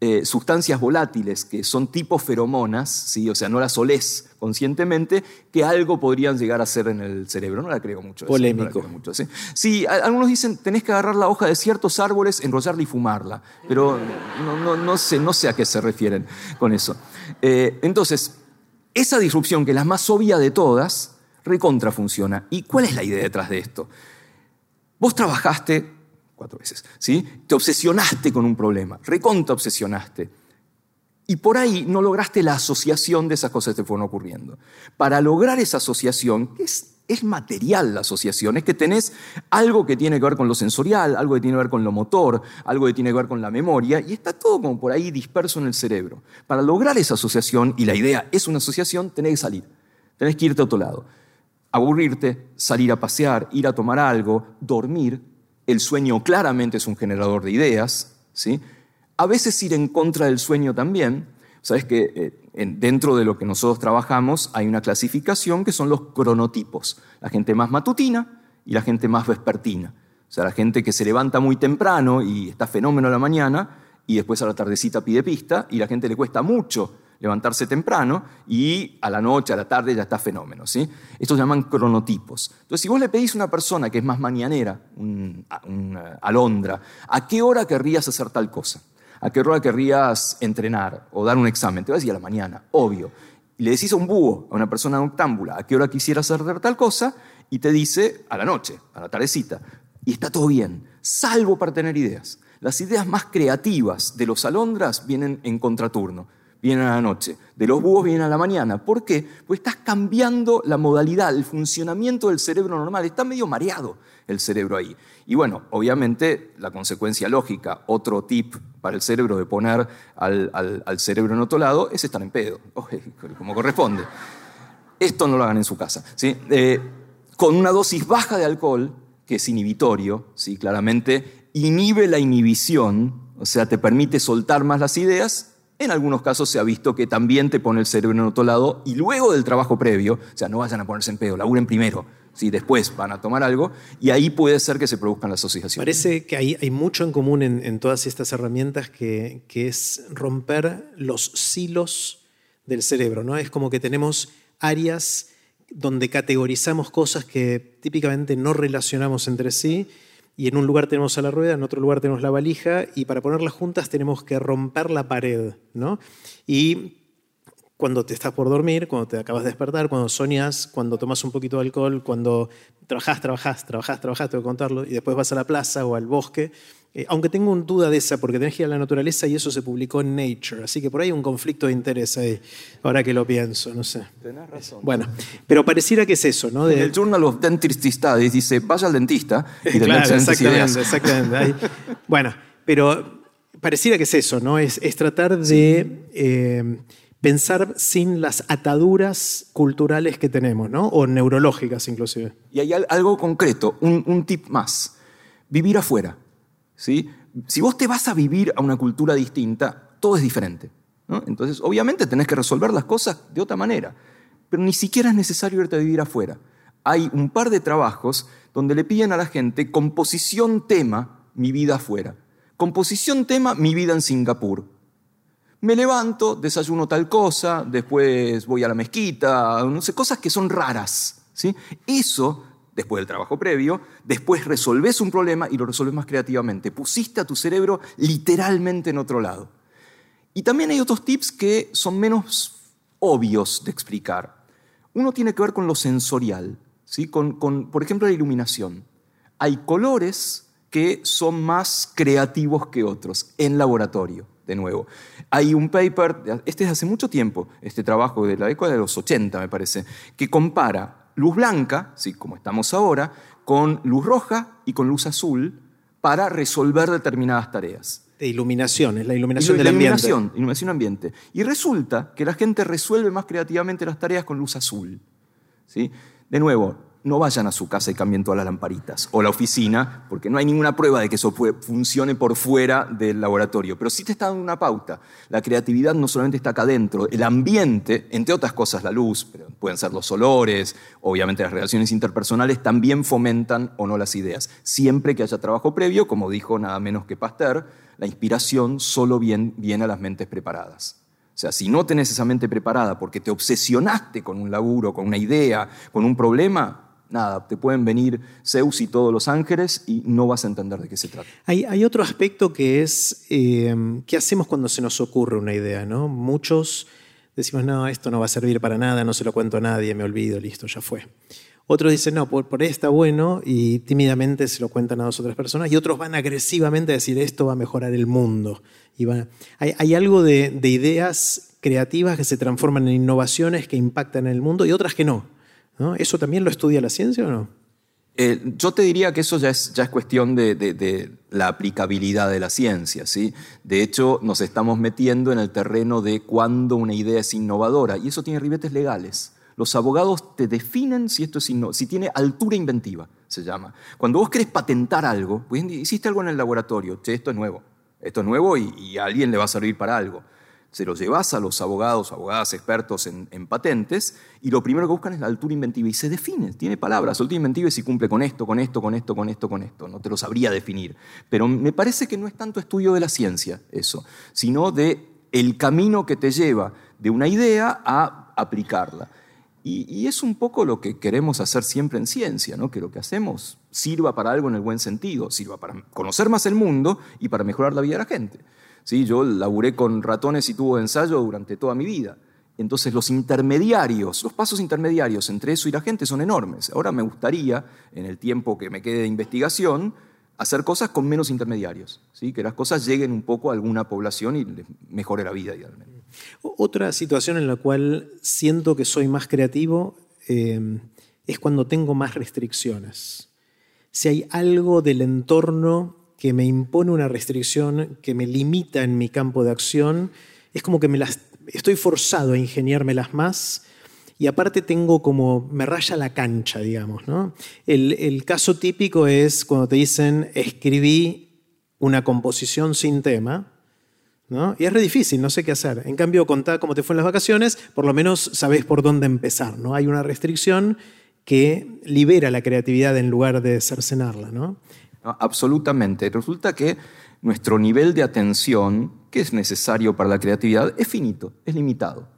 eh, sustancias volátiles que son tipo feromonas, ¿sí? o sea, no las olés conscientemente, que algo podrían llegar a ser en el cerebro. No la creo mucho. Polémico. mucho, ¿sí? ¿sí? algunos dicen, tenés que agarrar la hoja de ciertos árboles, enrollarla y fumarla, pero no, no, sé, no sé a qué se refieren con eso. Eh, entonces, esa disrupción, que es la más obvia de todas, recontra funciona. ¿Y cuál es la idea detrás de esto? Vos trabajaste cuatro veces, ¿sí? Te obsesionaste con un problema, recontra obsesionaste. Y por ahí no lograste la asociación de esas cosas que te fueron ocurriendo. Para lograr esa asociación, que es, es material la asociación, es que tenés algo que tiene que ver con lo sensorial, algo que tiene que ver con lo motor, algo que tiene que ver con la memoria, y está todo como por ahí disperso en el cerebro. Para lograr esa asociación, y la idea es una asociación, tenés que salir, tenés que irte a otro lado. Aburrirte, salir a pasear, ir a tomar algo, dormir, el sueño claramente es un generador de ideas, ¿sí? A veces ir en contra del sueño también. Sabes que eh, dentro de lo que nosotros trabajamos hay una clasificación que son los cronotipos. La gente más matutina y la gente más vespertina. O sea, la gente que se levanta muy temprano y está fenómeno a la mañana y después a la tardecita pide pista y la gente le cuesta mucho levantarse temprano y a la noche, a la tarde ya está fenómeno. ¿sí? Estos se llaman cronotipos. Entonces, si vos le pedís a una persona que es más mañanera, un, alondra, ¿a qué hora querrías hacer tal cosa? ¿A qué hora querrías entrenar o dar un examen? Te va a decir a la mañana, obvio. Y le decís a un búho, a una persona noctámbula, ¿a qué hora quisieras hacer tal cosa? Y te dice a la noche, a la tardecita. Y está todo bien, salvo para tener ideas. Las ideas más creativas de los alondras vienen en contraturno vienen a la noche, de los búhos vienen a la mañana. ¿Por qué? Porque estás cambiando la modalidad, el funcionamiento del cerebro normal. Está medio mareado el cerebro ahí. Y bueno, obviamente la consecuencia lógica, otro tip para el cerebro de poner al, cerebro en otro lado es estar en pedo, *laughs* como corresponde. Esto no lo hagan en su casa. ¿sí? Eh, con una dosis baja de alcohol, que es inhibitorio, ¿sí? claramente inhibe la inhibición O sea, te permite soltar más las ideas. En algunos casos se ha visto que también te pone el cerebro en otro lado y luego del trabajo previo, o sea, no vayan a ponerse en pedo, laburen primero, ¿sí? después van a tomar algo y ahí puede ser que se produzcan las asociaciones. Parece que hay, mucho en común en, todas estas herramientas que, que es romper los silos del cerebro, ¿no? Es como que tenemos áreas donde categorizamos cosas que típicamente no relacionamos entre sí y en un lugar tenemos a la rueda, en otro lugar tenemos la valija y para ponerlas juntas tenemos que romper la pared, ¿no? Y cuando te estás por dormir, cuando te acabas de despertar, cuando soñas, cuando tomas un poquito de alcohol, cuando trabajas, trabajas, trabajas, trabajas, tengo que contarlo, y después vas a la plaza o al bosque. Eh, aunque tengo una duda de esa, porque tenés que ir a la naturaleza y eso se publicó en Nature, así que por ahí hay un conflicto de interés ahí, ahora que lo pienso, no sé. Tenés razón. Bueno, pero pareciera que es eso, ¿no? En el Journal of Dentistry Studies dice, vaya al dentista y *laughs* claro, exactamente, exactamente. *laughs* bueno, pero pareciera que es eso, ¿no? Es, es tratar de... Eh, pensar sin las ataduras culturales que tenemos, ¿no? O neurológicas inclusive. Y hay algo concreto, un, tip más. Vivir afuera. ¿sí? Si vos te vas a vivir a una cultura distinta, todo es diferente. Entonces, obviamente tenés que resolver las cosas de otra manera, pero ni siquiera es necesario irte a vivir afuera. Hay un par de trabajos donde le piden a la gente composición tema, mi vida afuera. Composición tema, mi vida en Singapur me levanto, desayuno tal cosa, después voy a la mezquita, no sé, cosas que son raras. ¿sí? Eso, después del trabajo previo, después resolves un problema y lo resolves más creativamente. Pusiste a tu cerebro literalmente en otro lado. Y también hay otros tips que son menos obvios de explicar. Uno tiene que ver con lo sensorial, ¿sí? con, con por ejemplo, la iluminación. Hay colores que son más creativos que otros en laboratorio de nuevo. Hay un paper, este es hace mucho tiempo, este trabajo de la década de los 80 me parece, que compara luz blanca, ¿sí? como estamos ahora, con luz roja y con luz azul para resolver determinadas tareas. De iluminación, es la iluminación del ambiente. Iluminación, iluminación ambiente. Y resulta que la gente resuelve más creativamente las tareas con luz azul. ¿sí? De nuevo, no vayan a su casa y cambien todas las lamparitas o la oficina, porque no hay ninguna prueba de que eso funcione por fuera del laboratorio. Pero sí te está dando una pauta. La creatividad no solamente está acá adentro, el ambiente, entre otras cosas la luz, pueden ser los olores, obviamente las relaciones interpersonales, también fomentan o no las ideas. Siempre que haya trabajo previo, como dijo nada menos que Pasteur, la inspiración solo viene a las mentes preparadas. O sea, si no tenés esa mente preparada porque te obsesionaste con un laburo, con una idea, con un problema, nada, te pueden venir Zeus y todos los ángeles y no vas a entender de qué se trata. Hay, otro aspecto que es, eh, ¿qué hacemos cuando se nos ocurre una idea? ¿no? Muchos decimos, no, esto no va a servir para nada, no se lo cuento a nadie, me olvido, listo, ya fue. Otros dicen, no, por, ahí está bueno y tímidamente se lo cuentan a dos otras personas. Y otros van agresivamente a decir, esto va a mejorar el mundo. Y hay, algo de, de ideas creativas que se transforman en innovaciones que impactan en el mundo y otras que no. ¿Eso también lo estudia la ciencia o no? Eh, yo te diría que eso ya es, ya es cuestión de, la aplicabilidad de la ciencia. ¿sí? De hecho, nos estamos metiendo en el terreno de cuándo una idea es innovadora y eso tiene ribetes legales. Los abogados te definen si esto es si tiene altura inventiva, se llama. Cuando vos querés patentar algo, pues hiciste algo en el laboratorio, che, esto es nuevo, esto es nuevo y, y a alguien le va a servir para algo se lo llevas a los abogados, abogadas expertos en, patentes, y lo primero que buscan es la altura inventiva. Y se define, tiene palabras. Altura inventiva es si cumple con esto, con esto, con esto, con esto, con esto. No te lo sabría definir. Pero me parece que no es tanto estudio de la ciencia eso, sino de el camino que te lleva de una idea a aplicarla. Y, es un poco lo que queremos hacer siempre en ciencia, ¿no? que lo que hacemos sirva para algo en el buen sentido, sirva para conocer más el mundo y para mejorar la vida de la gente. ¿Sí? Yo laburé con ratones y tubo de ensayo durante toda mi vida. Entonces los intermediarios, los pasos intermediarios entre eso y la gente son enormes. Ahora me gustaría, en el tiempo que me quede de investigación, hacer cosas con menos intermediarios, ¿sí? que las cosas lleguen un poco a alguna población y mejore la vida idealmente. Otra situación en la cual siento que soy más creativo eh, es cuando tengo más restricciones. Si hay algo del entorno que me impone una restricción, que me limita en mi campo de acción, es como que me las, estoy forzado a ingeniármelas más y aparte tengo como, me raya la cancha, digamos. ¿no? El, caso típico es cuando te dicen, escribí una composición sin tema, ¿no? Y es re difícil, no sé qué hacer. En cambio, contá cómo te fue en las vacaciones, por lo menos sabés por dónde empezar, ¿no? Hay una restricción que libera la creatividad en lugar de cercenarla, ¿no? Absolutamente. Resulta que nuestro nivel de atención, que es necesario para la creatividad, es finito, es limitado.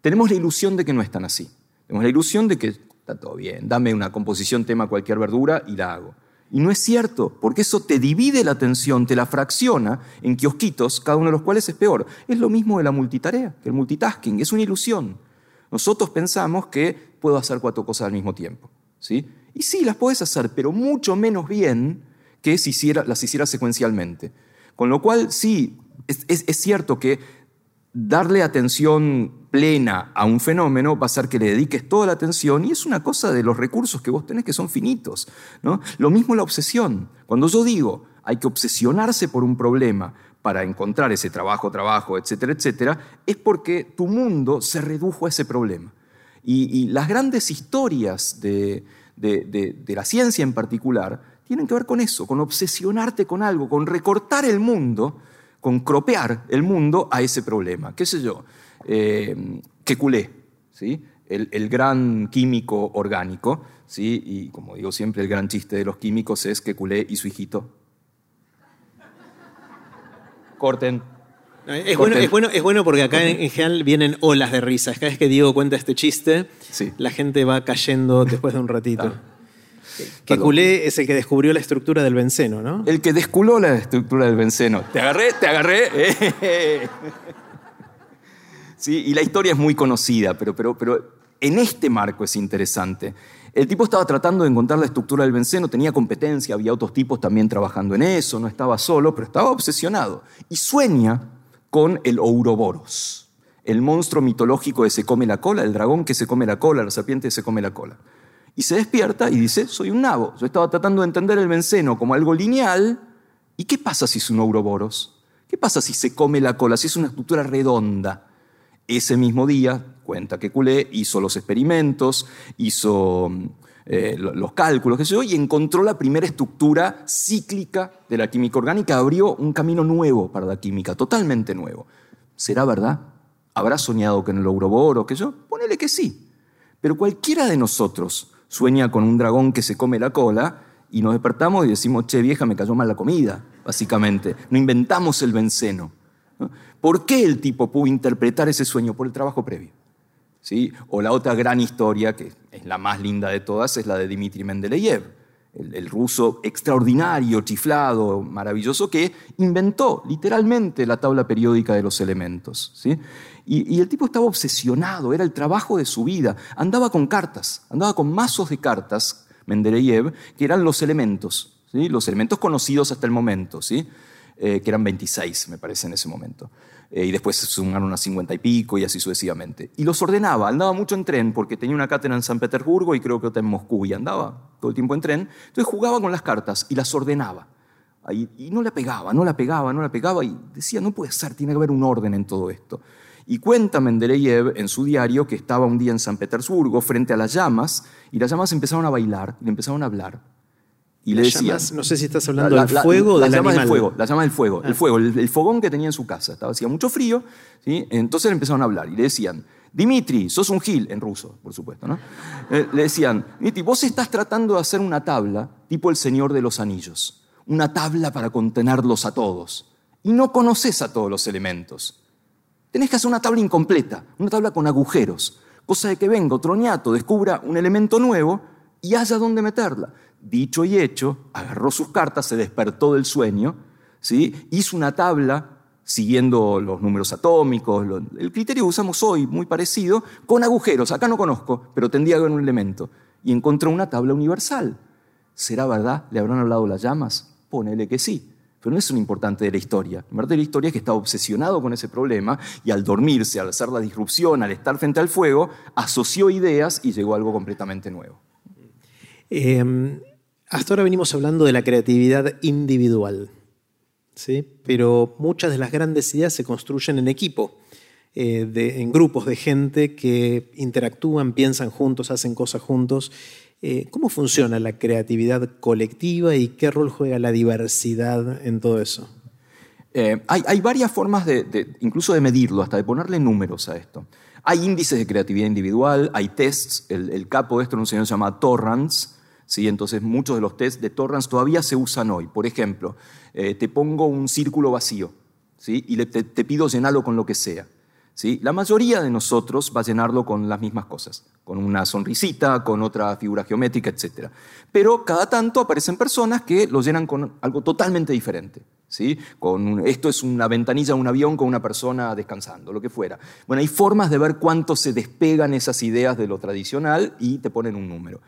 Tenemos la ilusión de que no es tan así. Tenemos la ilusión de que está todo bien, dame una composición tema cualquier verdura y la hago. Y no es cierto, porque eso te divide la atención, te la fracciona en kiosquitos, cada uno de los cuales es peor. Es lo mismo de la multitarea, que el multitasking, es una ilusión. Nosotros pensamos que puedo hacer cuatro cosas al mismo tiempo. ¿sí? Y sí, las puedes hacer, pero mucho menos bien que si las hiciera secuencialmente. Con lo cual, sí, es cierto que darle atención plena a un fenómeno va a hacer que le dediques toda la atención y es una cosa de los recursos que vos tenés que son finitos. ¿no? Lo mismo la obsesión. Cuando yo digo hay que obsesionarse por un problema para encontrar ese trabajo, trabajo, etcétera, etcétera, es porque tu mundo se redujo a ese problema. Y, las grandes historias de, de la ciencia en particular tienen que ver con eso, con obsesionarte con algo, con recortar el mundo con cropear el mundo a ese problema. ¿Qué sé yo? Eh, culé, ¿sí? El, gran químico orgánico, ¿sí? y como digo siempre, el gran chiste de los químicos es que culé y su hijito. Corten. Es bueno, es, bueno, es bueno, porque acá en, general vienen olas de risas. Cada vez que Diego cuenta este chiste, la gente va cayendo después de un ratito. Que culé es el que descubrió la estructura del benceno, ¿no? El que desculó la estructura del benceno. Te agarré, te agarré. *laughs* sí, y la historia es muy conocida, pero, pero, pero en este marco es interesante. El tipo estaba tratando de encontrar la estructura del benceno, tenía competencia, había otros tipos también trabajando en eso, no estaba solo, pero estaba obsesionado. Y sueña con el Ouroboros, el monstruo mitológico que se come la cola, el dragón que se come la cola, la serpiente que se come la cola. Y se despierta y dice, soy un nabo. Yo estaba tratando de entender el benceno como algo lineal. ¿Y qué pasa si es un ouroboros? ¿Qué pasa si se come la cola, si es una estructura redonda? Ese mismo día, cuenta que Culé hizo los experimentos, hizo eh, los cálculos, qué sé yo, y encontró la primera estructura cíclica de la química orgánica, abrió un camino nuevo para la química, totalmente nuevo. ¿Será verdad? ¿Habrá soñado con el ouroboros, qué yo? Ponele que sí. Pero cualquiera de nosotros sueña con un dragón que se come la cola y nos despertamos y decimos, che vieja, me cayó mal la comida, básicamente. No inventamos el benceno. ¿Por qué el tipo pudo interpretar ese sueño? Por el trabajo previo. ¿Sí? O la otra gran historia, que es la más linda de todas, es la de Dmitri Mendeleev, el, el, ruso extraordinario, chiflado, maravilloso, que inventó literalmente la tabla periódica de los elementos. ¿sí? Y, el tipo estaba obsesionado, era el trabajo de su vida. Andaba con cartas, andaba con mazos de cartas, Mendeleev, que eran los elementos, ¿sí? los elementos conocidos hasta el momento, ¿sí? Eh, que eran 26, me parece, en ese momento. Eh, y después se sumaron a 50 y pico y así sucesivamente. Y los ordenaba, andaba mucho en tren porque tenía una cátedra en San Petersburgo y creo que otra en Moscú y andaba todo el tiempo en tren. Entonces jugaba con las cartas y las ordenaba. y no la pegaba, no la pegaba, no la pegaba y decía, no puede ser, tiene que haber un orden en todo esto. Y cuenta Mendeleev en su diario que estaba un día en San Petersburgo frente a las llamas y las llamas empezaban a bailar, le empezaron a hablar. Y le decían, no sé si estás hablando del fuego o del llamas del fuego, las llamas del fuego, el ah. fuego, el, fogón que tenía en su casa. Estaba hacía mucho frío, ¿sí? entonces le empezaron a hablar y le decían, Dimitri, sos un gil, en ruso, por supuesto, ¿no? Eh, le decían, Dimitri, vos estás tratando de hacer una tabla tipo el Señor de los Anillos, una tabla para contenerlos a todos, y no conoces a todos los elementos. Tenés que hacer una tabla incompleta, una tabla con agujeros, cosa de que venga otro ñato, descubra un elemento nuevo y haya dónde meterla. Dicho y hecho, agarró sus cartas, se despertó del sueño, ¿sí? hizo una tabla siguiendo los números atómicos, el criterio que usamos hoy, muy parecido, con agujeros. Acá no conozco, pero tendría que haber un elemento. Y encontró una tabla universal. ¿Será verdad? ¿Le habrán hablado las llamas? Ponele que sí pero no es un importante de la historia. El parte de la historia es que estaba obsesionado con ese problema y al dormirse, al hacer la disrupción, al estar frente al fuego, asoció ideas y llegó a algo completamente nuevo. Em, hasta ahora venimos hablando de la creatividad individual, ¿sí? pero muchas de las grandes ideas se construyen en equipo. Eh, en grupos de gente que interactúan, piensan juntos, hacen cosas juntos Eh, ¿Cómo funciona la creatividad colectiva y qué rol juega la diversidad en todo eso? Eh, hay, varias formas de, incluso de medirlo, hasta de ponerle números a esto. Hay índices de creatividad individual, hay tests, el, capo de esto un señor se llama Torrance, ¿sí? entonces muchos de los tests de Torrance todavía se usan hoy. Por ejemplo, eh, te pongo un círculo vacío ¿sí? y te, te pido llenarlo con lo que sea. ¿Sí? La mayoría de nosotros va a llenarlo con las mismas cosas, con una sonrisita, con otra figura geométrica, etc. Pero cada tanto aparecen personas que lo llenan con algo totalmente diferente. Con esto es una ventanilla de un avión con una persona descansando, lo que fuera. Bueno, hay formas de ver cuánto se despegan esas ideas de lo tradicional y te ponen un número.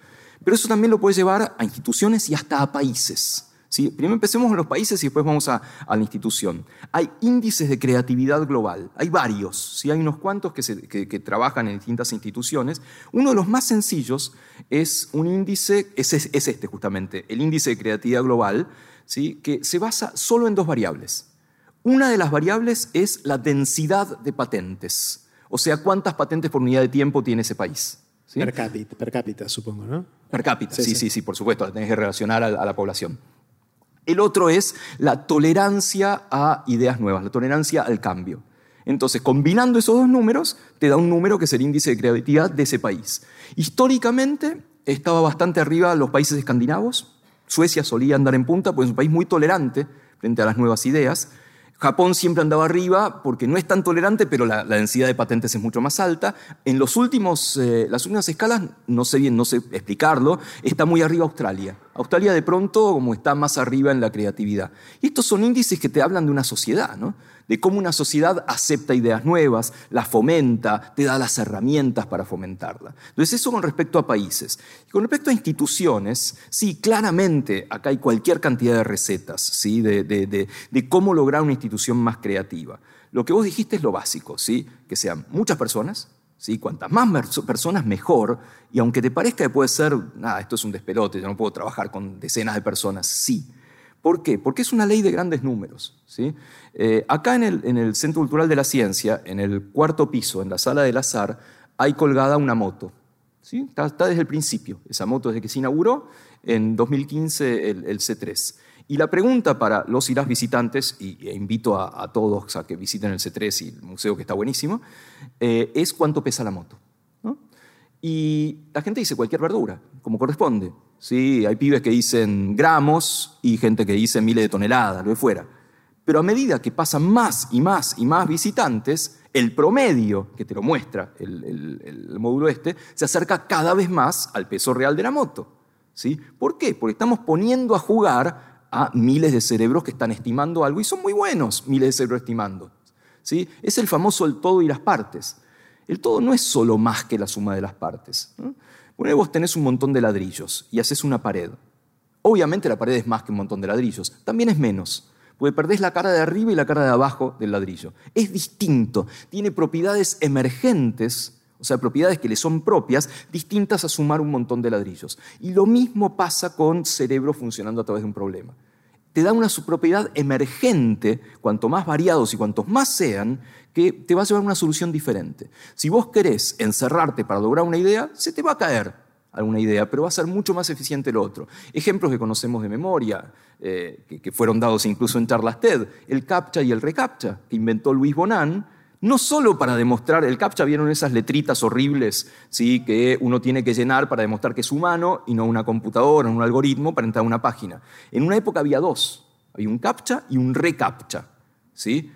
Pero eso también lo puedes llevar a instituciones y hasta a países. Primero empecemos en los países y después vamos a, la institución. Hay índices de creatividad global, hay varios, hay unos cuantos que, trabajan en distintas instituciones. Uno de los más sencillos es un índice, es, este justamente, el índice de creatividad global, ¿sí? que se basa solo en dos variables. Una de las variables es la densidad de patentes, o sea, cuántas patentes por unidad de tiempo tiene ese país. Per, cápita, per cápita, supongo, ¿no? Per cápita, sí, sí, sí, por supuesto, la tenés que relacionar a la población. El otro es la tolerancia a ideas nuevas, la tolerancia al cambio. Entonces, combinando esos dos números, te da un número que es el índice de creatividad de ese país. Históricamente, estaba bastante arriba los países escandinavos. Suecia solía andar en punta, pues es un país muy tolerante frente a las nuevas ideas. Japón siempre andaba arriba porque no es tan tolerante, pero la, densidad de patentes es mucho más alta. En los últimos, eh, las últimas escalas, no sé bien, no sé explicarlo, está muy arriba Australia. Australia de pronto como está más arriba en la creatividad. Y estos son índices que te hablan de una sociedad, ¿no? De cómo una sociedad acepta ideas nuevas, las fomenta, te da las herramientas para fomentarla. Entonces, eso con respecto a países. Y con respecto a instituciones, sí, claramente acá hay cualquier cantidad de recetas ¿sí? de, cómo lograr una institución más creativa. Lo que vos dijiste es lo básico, ¿sí? que sean muchas personas, ¿Sí? Cuantas más personas, mejor. Y aunque te parezca que puede ser, nada, esto es un despelote, yo no puedo trabajar con decenas de personas, sí. ¿Por qué? Porque es una ley de grandes números. ¿sí? Eh, acá en el, Centro Cultural de la Ciencia, en el cuarto piso, en la sala del azar, hay colgada una moto. ¿sí? Está, desde el principio, esa moto desde que se inauguró, en 2015 el, C3. Y la pregunta para los y las visitantes, y, invito a, todos a que visiten el C3 y el museo que está buenísimo, eh, es cuánto pesa la moto. Y la gente dice cualquier verdura, como corresponde. ¿sí? Hay pibes que dicen gramos y gente que dice miles de toneladas, lo de fuera. Pero a medida que pasan más y más y más visitantes, el promedio que te lo muestra el, módulo este se acerca cada vez más al peso real de la moto. ¿sí? ¿Por qué? Porque estamos poniendo a jugar a miles de cerebros que están estimando algo y son muy buenos miles de cerebros estimando. ¿sí? Es el famoso el todo y las partes. El todo no es solo más que la suma de las partes. Bueno, vos tenés un montón de ladrillos y haces una pared. Obviamente la pared es más que un montón de ladrillos, también es menos, porque perdés la cara de arriba y la cara de abajo del ladrillo. Es distinto, tiene propiedades emergentes, o sea, propiedades que le son propias, distintas a sumar un montón de ladrillos. Y lo mismo pasa con cerebro funcionando a través de un problema. Te da una subpropiedad emergente, cuanto más variados y cuantos más sean, que te va a llevar a una solución diferente. Si vos querés encerrarte para lograr una idea, se te va a caer alguna idea, pero va a ser mucho más eficiente lo otro. Ejemplos que conocemos de memoria, eh, que, fueron dados incluso en charlas TED, el CAPTCHA y el ReCAPTCHA, que inventó Luis Bonan, no solo para demostrar, el CAPTCHA vieron esas letritas horribles ¿sí? que uno tiene que llenar para demostrar que es humano y no una computadora, un algoritmo para entrar a una página. En una época había dos, había un CAPTCHA y un ReCAPTCHA. ¿sí?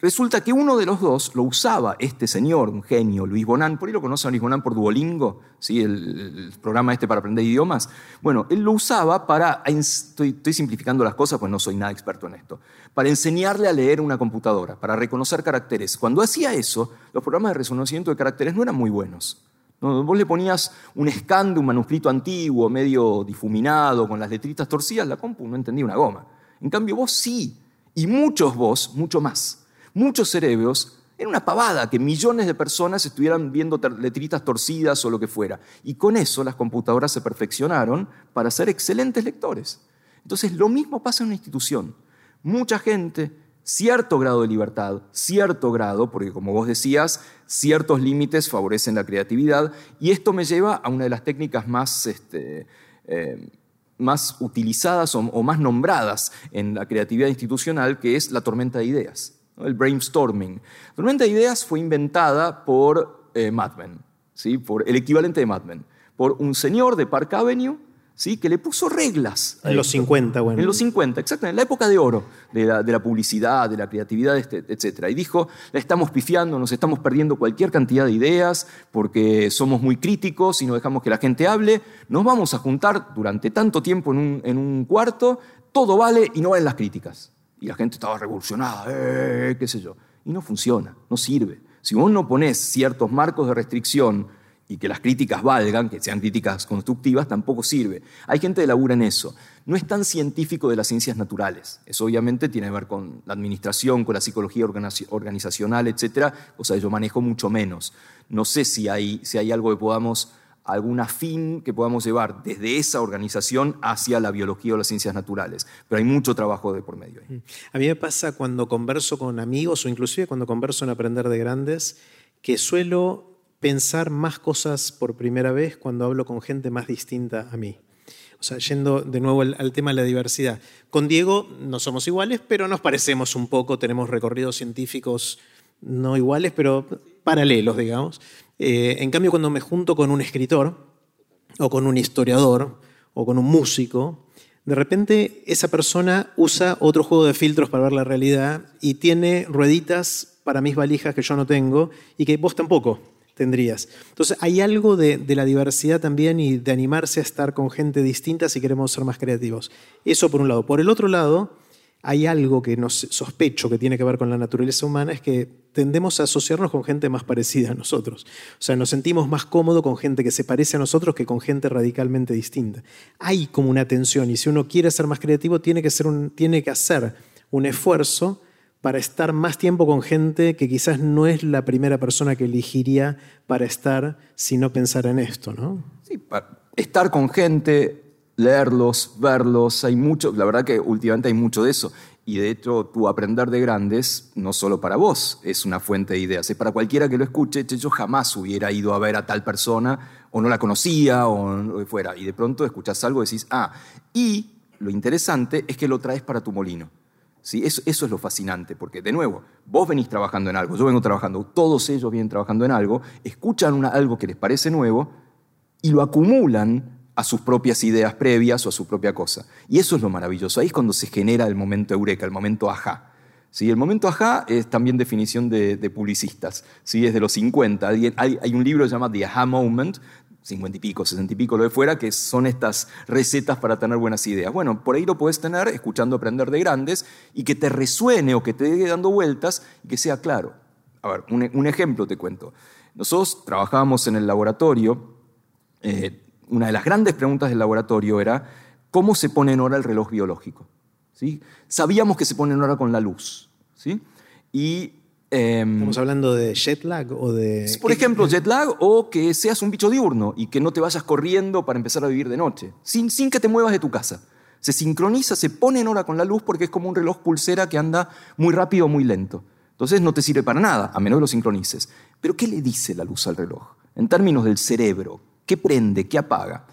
Resulta que uno de los dos lo usaba este señor, un genio, Luis Bonan, por ahí lo conocen Luis Bonan por Duolingo, ¿sí? el, programa este para aprender idiomas. Bueno, él lo usaba para, estoy, estoy, simplificando las cosas, pues no soy nada experto en esto, para enseñarle a leer una computadora, para reconocer caracteres. Cuando hacía eso, los programas de reconocimiento de caracteres no eran muy buenos. Vos le ponías un de un manuscrito antiguo, medio difuminado, con las letritas torcidas, la compu no entendía una goma. En cambio, vos sí, y muchos vos, mucho más muchos cerebros, era una pavada que millones de personas estuvieran viendo letritas torcidas o lo que fuera. Y con eso las computadoras se perfeccionaron para ser excelentes lectores. Entonces lo mismo pasa en una institución. Mucha gente cierto grado de libertad, cierto grado, porque como vos decías, ciertos límites favorecen la creatividad, y esto me lleva a una de las técnicas más, este, eh, más utilizadas o, más nombradas en la creatividad institucional, que es la tormenta de ideas, el brainstorming. La tormenta de ideas fue inventada por eh, Mad Men, ¿sí? por el equivalente de Mad Men, por un señor de Park Avenue, ¿sí? que le puso reglas. En los 50, bueno. En los 50, exacto, en la época de oro de la, publicidad, de la creatividad, este, etc. Y dijo, la estamos pifiando, nos estamos perdiendo cualquier cantidad de ideas porque somos muy críticos y no dejamos que la gente hable, nos vamos a juntar durante tanto tiempo en un, en un cuarto, todo vale y no valen las críticas. Y la gente estaba revolucionada, eh, qué sé yo. Y no funciona, no sirve. Si vos no pones ciertos marcos de restricción y que las críticas valgan, que sean críticas constructivas, tampoco sirve. Hay gente que labura en eso. No es tan científico de las ciencias naturales. Eso obviamente tiene que ver con la administración, con la psicología organizacional, etc. O sea, yo manejo mucho menos. No sé si hay, si hay algo que podamos, algún afín que podamos llevar desde esa organización hacia la biología o las ciencias naturales. Pero hay mucho trabajo de por medio ahí. A mí me pasa cuando converso con amigos o inclusive cuando converso en Aprender de Grandes, que suelo pensar más cosas por primera vez cuando hablo con gente más distinta a mí. O sea, yendo de nuevo al, tema de la diversidad. Con Diego no somos iguales, pero nos parecemos un poco, tenemos recorridos científicos no iguales, pero paralelos, digamos. Eh, en cambio, cuando me junto con un escritor, o con un historiador, o con un músico, de repente esa persona usa otro juego de filtros para ver la realidad y tiene rueditas para mis valijas que yo no tengo y que vos tampoco tendrías. Entonces, hay algo de, la diversidad también y de animarse a estar con gente distinta si queremos ser más creativos. Eso por un lado. Por el otro lado, hay algo que nos sospecho que tiene que ver con la naturaleza humana, es que tendemos a asociarnos con gente más parecida a nosotros. O sea, nos sentimos más cómodos con gente que se parece a nosotros que con gente radicalmente distinta. Hay como una tensión y si uno quiere ser más creativo, tiene que, ser un, tiene que hacer un esfuerzo para estar más tiempo con gente que quizás no es la primera persona que elegiría para estar si no pensara en esto, ¿no? Sí, estar con gente, leerlos, verlos, hay mucho, la verdad que últimamente hay mucho de eso. Y de hecho, tu aprender de grandes, no solo para vos, es una fuente de ideas, es para cualquiera que lo escuche. Yo jamás hubiera ido a ver a tal persona, o no la conocía, o fuera. Y de pronto escuchas algo y decís, ah, y lo interesante es que lo traes para tu molino. Eso, es lo fascinante, porque de nuevo, vos venís trabajando en algo, yo vengo trabajando, todos ellos vienen trabajando en algo, escuchan algo que les parece nuevo y lo acumulan a sus propias ideas previas o a su propia cosa. Y eso es lo maravilloso, ahí es cuando se genera el momento eureka, el momento ajá. ¿Sí? El momento ajá es también definición de, publicistas, ¿sí? es de los 50. Hay, hay, un libro que se llama The Aha Moment, 50 y pico, 60 y pico, lo de fuera, que son estas recetas para tener buenas ideas. Bueno, por ahí lo puedes tener escuchando aprender de grandes y que te resuene o que te dé dando vueltas y que sea claro. A ver, un, ejemplo te cuento. Nosotros trabajábamos en el laboratorio. Eh, una de las grandes preguntas del laboratorio era cómo se pone en hora el reloj biológico. ¿Sí? Sabíamos que se pone en hora con la luz. ¿sí? Y Em, ¿Estamos hablando de jet lag o de...? Por ejemplo, jet lag o que seas un bicho diurno y que no te vayas corriendo para empezar a vivir de noche, sin, sin que te muevas de tu casa. Se sincroniza, se pone en hora con la luz porque es como un reloj pulsera que anda muy rápido o muy lento. Entonces no te sirve para nada, a menos que lo sincronices. Pero ¿qué le dice la luz al reloj? En términos del cerebro, ¿qué prende, qué apaga?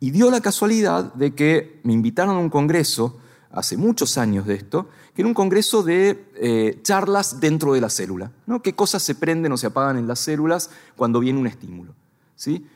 Y dio la casualidad de que me invitaron a un congreso hace muchos años de esto, que era un congreso de eh, charlas dentro de la célula. ¿no? ¿Qué cosas se prenden o se apagan en las células cuando viene un estímulo? ¿sí?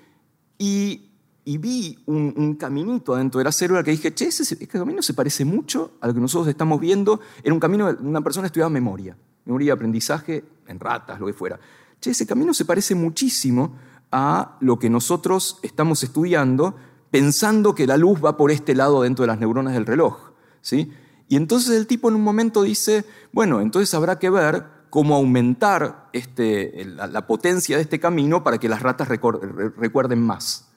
Y, vi un, caminito dentro de la célula que dije, che, ese, camino se parece mucho a lo que nosotros estamos viendo. Era un camino de una persona estudiaba memoria, memoria y aprendizaje en ratas, lo que fuera. Che, ese camino se parece muchísimo a lo que nosotros estamos estudiando pensando que la luz va por este lado dentro de las neuronas del reloj. ¿sí? Y entonces el tipo en un momento dice, bueno, entonces habrá que ver cómo aumentar este, la, potencia de este camino para que las ratas recuerden más.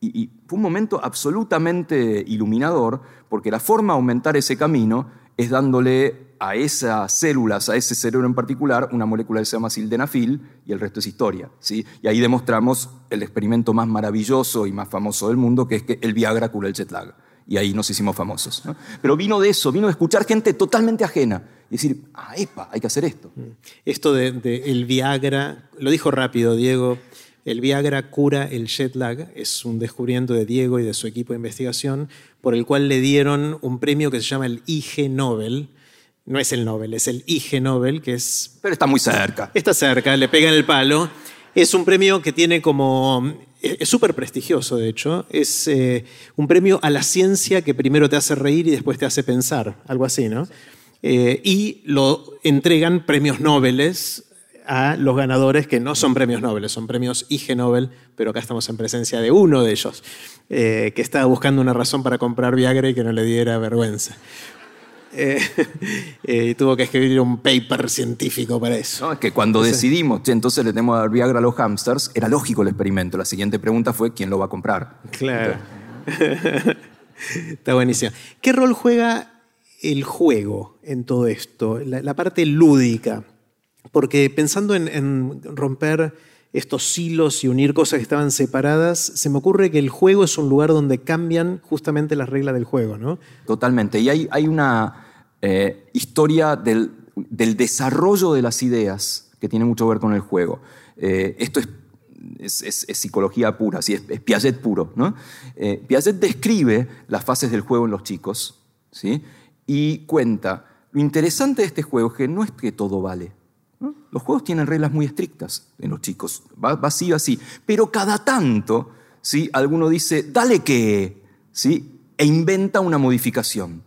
Y, fue un momento absolutamente iluminador, porque la forma de aumentar ese camino es dándole a esas células, a ese cerebro en particular, una molécula que se llama sildenafil y el resto es historia. ¿sí? Y ahí demostramos el experimento más maravilloso y más famoso del mundo, que es que el Viagra cura el jet lag y ahí nos hicimos famosos. Pero vino de eso, vino de escuchar gente totalmente ajena y decir, ah, epa, hay que hacer esto. Esto de, de el Viagra, lo dijo rápido Diego, el Viagra cura el jet lag, es un descubrimiento de Diego y de su equipo de investigación, por el cual le dieron un premio que se llama el IG Nobel. No es el Nobel, es el IG Nobel, que es... Pero está muy cerca. Está cerca, le pega en el palo. Es un premio que tiene como... Es súper prestigioso, de hecho. Es eh, un premio a la ciencia que primero te hace reír y después te hace pensar, algo así, ¿no? Eh, y lo entregan premios Nobel a los ganadores que no son premios Nobel, son premios IG Nobel, pero acá estamos en presencia de uno de ellos, eh, que estaba buscando una razón para comprar Viagra y que no le diera vergüenza. Eh, *laughs* eh, y tuvo que escribir un paper científico para eso. No, es que cuando decidimos, che, entonces le tenemos a dar Viagra a los hamsters, era lógico el experimento. La siguiente pregunta fue, ¿quién lo va a comprar? Claro. *laughs* Está buenísimo. ¿Qué rol juega el juego en todo esto? La, la parte lúdica. Porque pensando en, en, romper estos hilos y unir cosas que estaban separadas, se me ocurre que el juego es un lugar donde cambian justamente las reglas del juego, ¿no? Totalmente. Y hay, una eh, historia del, del, desarrollo de las ideas que tiene mucho que ver con el juego. Eh, esto es, es, es, es, psicología pura, sí, es, Piaget puro. ¿no? Eh, Piaget describe las fases del juego en los chicos ¿sí? y cuenta, lo interesante de este juego es que no es que todo vale. Los juegos tienen reglas muy estrictas en los chicos, va, va así, así. Pero cada tanto, ¿sí? alguno dice, dale que, ¿sí? e inventa una modificación.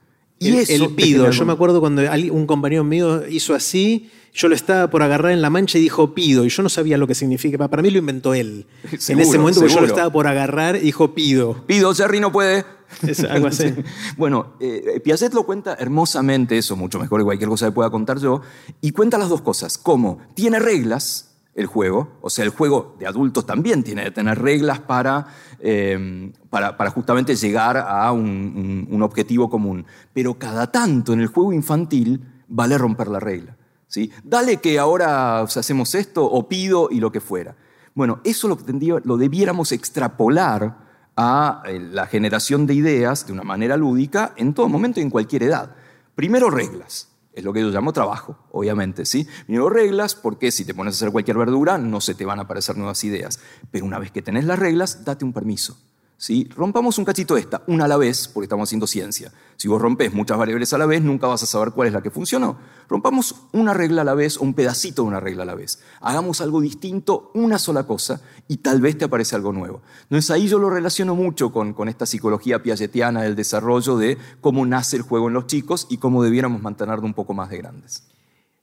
Y el, eso el pido, yo me acuerdo cuando un compañero mío hizo así, yo lo estaba por agarrar en la mancha y dijo pido, y yo no sabía lo que significa. Para mí lo inventó él. Seguro, *laughs* en ese momento yo lo estaba por agarrar y dijo pido. Pido, Jerry no puede. *laughs* Es algo así. *laughs* bueno, eh, Piaget lo cuenta hermosamente, eso mucho mejor que cualquier cosa que pueda contar yo, y cuenta las dos cosas. Como tiene reglas el juego, o sea, el juego de adultos también tiene que tener reglas para, eh, para, justamente llegar a un, objetivo común. Pero cada tanto en el juego infantil vale romper la regla. ¿sí? Dale que ahora hacemos esto o pido y lo que fuera. Bueno, eso lo, lo debiéramos extrapolar a eh, la generación de ideas de una manera lúdica en todo momento y en cualquier edad. Primero reglas, es lo que yo llamo trabajo, obviamente, ¿sí? Primero reglas porque si te pones a hacer cualquier verdura no se te van a aparecer nuevas ideas, pero una vez que tenés las reglas, date un permiso. ¿Sí? Rompamos un cachito esta, una a la vez, porque estamos haciendo ciencia. Si vos rompes muchas variables a la vez, nunca vas a saber cuál es la que funcionó. Rompamos una regla a la vez o un pedacito de una regla a la vez. Hagamos algo distinto, una sola cosa, y tal vez te aparece algo nuevo. Entonces ahí yo lo relaciono mucho con, con esta psicología piagetiana del desarrollo de cómo nace el juego en los chicos y cómo debiéramos mantenerlo un poco más de grandes.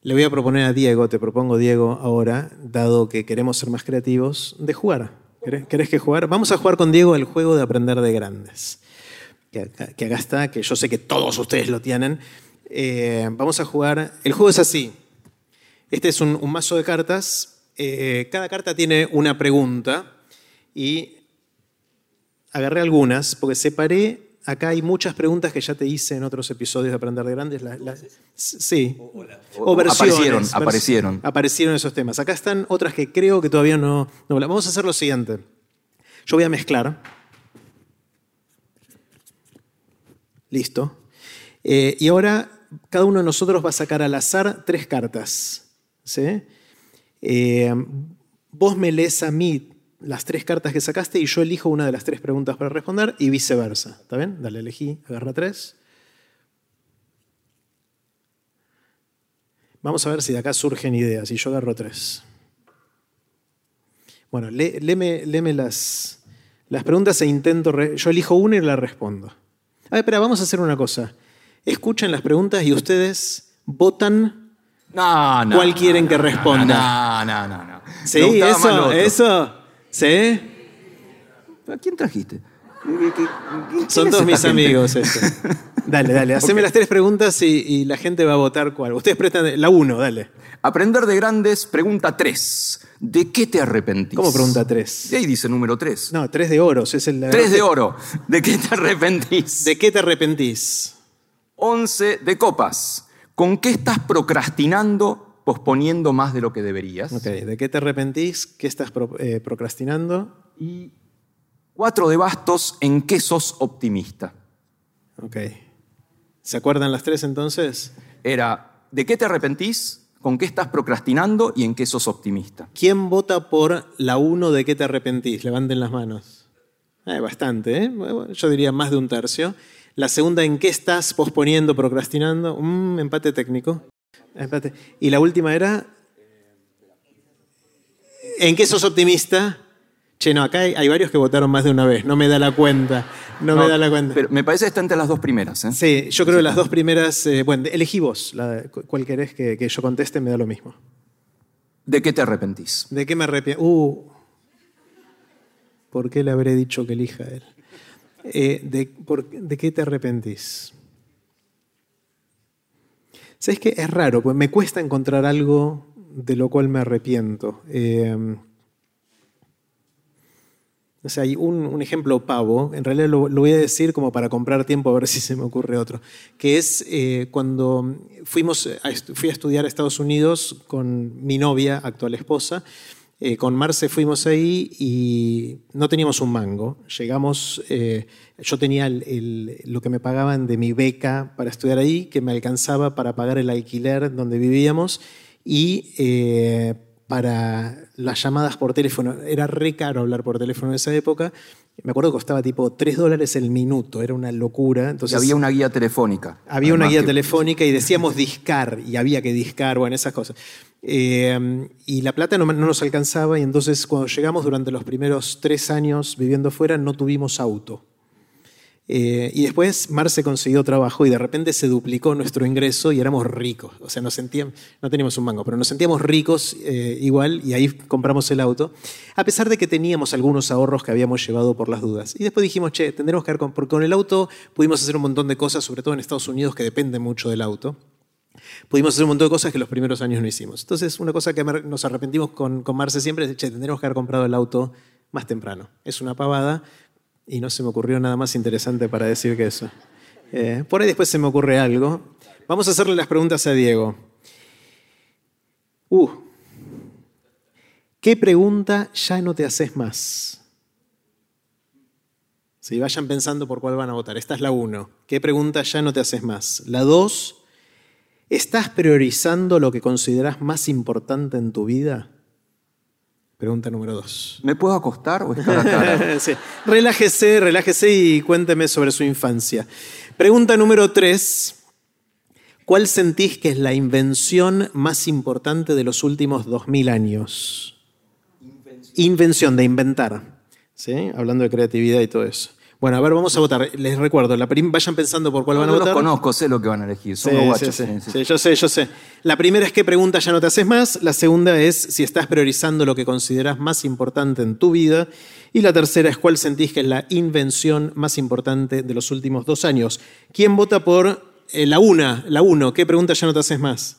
Le voy a proponer a Diego, te propongo Diego ahora, dado que queremos ser más creativos, de jugar. ¿Querés que jugar? Vamos a jugar con Diego el juego de aprender de grandes. Que acá, que está, que yo sé que todos ustedes lo tienen. Eh, vamos a jugar. El juego es así. Este es un, un mazo de cartas. Eh, cada carta tiene una pregunta. Y agarré algunas porque separé. Acá hay muchas preguntas que ya te hice en otros episodios de Aprender de Grandes. La, la, sí. O, o, o versiones. Aparecieron, aparecieron. Aparecieron esos temas. Acá están otras que creo que todavía no, no. Vamos a hacer lo siguiente. Yo voy a mezclar. Listo. Eh, y ahora cada uno de nosotros va a sacar al azar tres cartas. ¿sí? Eh, vos me lees a mí las tres cartas que sacaste y yo elijo una de las tres preguntas para responder y viceversa. ¿Está bien? Dale, elegí, agarra tres. Vamos a ver si de acá surgen ideas y yo agarro tres. Bueno, lé, léeme, léeme las, las, preguntas e intento. Re, yo elijo una y la respondo. A ver, espera, vamos a hacer una cosa. Escuchen las preguntas y ustedes votan no, no, cuál no, quieren que responda. No, no, no. no. Sí, eso, eso. ¿Sí? ¿A quién trajiste? Son todos mis amigos, eso. *laughs* Dale, dale, haceme okay. las tres preguntas y, y, la gente va a votar cuál. Ustedes prestan la uno, dale. Aprender de grandes, pregunta tres. ¿De qué te arrepentís? ¿Cómo pregunta tres? Y ahí dice número tres. No, tres de oros. Es el, tres de oro. ¿De qué te arrepentís? ¿De qué te arrepentís? Once de copas. ¿Con qué estás procrastinando, posponiendo más de lo que deberías? Ok, ¿de qué te arrepentís? ¿Qué estás pro, eh, procrastinando? Y cuatro de bastos, ¿en qué sos optimista? Ok. ¿Se acuerdan las tres entonces? Era, ¿de qué te arrepentís? ¿Con qué estás procrastinando? ¿Y en qué sos optimista? ¿Quién vota por la uno de qué te arrepentís? Levanten las manos. Eh, bastante, ¿eh? Yo diría más de un tercio. La segunda, ¿en qué estás posponiendo, procrastinando? Un empate técnico. Empate. Y la última era, ¿en qué sos optimista? Che, no, acá hay, varios que votaron más de una vez, no me da la cuenta. No, me da la cuenta. Pero me parece que está entre las dos primeras. ¿eh? Sí, yo creo que las dos primeras. Eh, bueno, elegí vos. La, ¿Cuál querés que, yo conteste? Me da lo mismo. ¿De qué te arrepentís? ¿De qué me arrepiento? Uh, ¿Por qué le habré dicho que elija él? Eh, de, qué te arrepentís? ¿Sabes qué? Es raro, pues me cuesta encontrar algo de lo cual me arrepiento. Eh, o sea, hay un, ejemplo pavo, en realidad lo, voy a decir como para comprar tiempo a ver *laughs* si se me ocurre otro, que es eh, cuando fuimos fui a estudiar a Estados Unidos con mi novia, actual esposa, eh, con Marce fuimos ahí y no teníamos un mango. Llegamos, eh, yo tenía lo que me pagaban de mi beca para estudiar ahí, que me alcanzaba para pagar el alquiler donde vivíamos y para las llamadas por teléfono. Era re caro hablar por teléfono en esa época. Me acuerdo que costaba tipo 3 dólares el minuto, era una locura. Entonces, había una guía telefónica. Había una guía telefónica y decíamos discar, y había que discar, bueno, esas cosas. Eh, y la plata no, no, nos alcanzaba, y entonces cuando llegamos durante los primeros tres años viviendo fuera, no tuvimos auto. Eh, y después Marce consiguió trabajo y de repente se duplicó nuestro ingreso y éramos ricos. O sea, nos sentíamos, no teníamos un mango, pero nos sentíamos ricos eh, igual y ahí compramos el auto, a pesar de que teníamos algunos ahorros que habíamos llevado por las dudas. Y después dijimos, che, tendremos que ver con, porque con el auto pudimos hacer un montón de cosas, sobre todo en Estados Unidos, que depende mucho del auto. Pudimos hacer un montón de cosas que los primeros años no hicimos. Entonces, una cosa que nos arrepentimos con, con Marce siempre es, che, tendremos que haber comprado el auto más temprano. Es una pavada, y no se me ocurrió nada más interesante para decir que eso. Eh, por ahí después se me ocurre algo. Vamos a hacerle las preguntas a Diego. Uh, ¿qué pregunta ya no te haces más? Si vayan pensando por cuál van a votar. Esta es la uno. ¿Qué pregunta ya no te haces más? La dos, ¿estás priorizando lo que consideras más importante en tu vida? Pregunta número dos. ¿Me puedo acostar o estar acá? *laughs* sí. Relájese, relájese y cuénteme sobre su infancia. Pregunta número tres. ¿Cuál sentís que es la invención más importante de los últimos dos mil años? Invención. invención de inventar. ¿Sí? Hablando de creatividad y todo eso. Bueno, a ver, vamos a votar. Les recuerdo, la vayan pensando por cuál van a votar. Los conozco, sé lo que van a elegir. Son sí, sí, sí, yo sé, yo sé. La primera es qué pregunta ya no te haces más. La segunda es si estás priorizando lo que consideras más importante en tu vida. Y la tercera es cuál sentís que es la invención más importante de los últimos dos años. ¿Quién vota por eh, la una? La uno, ¿qué pregunta ya no te haces más?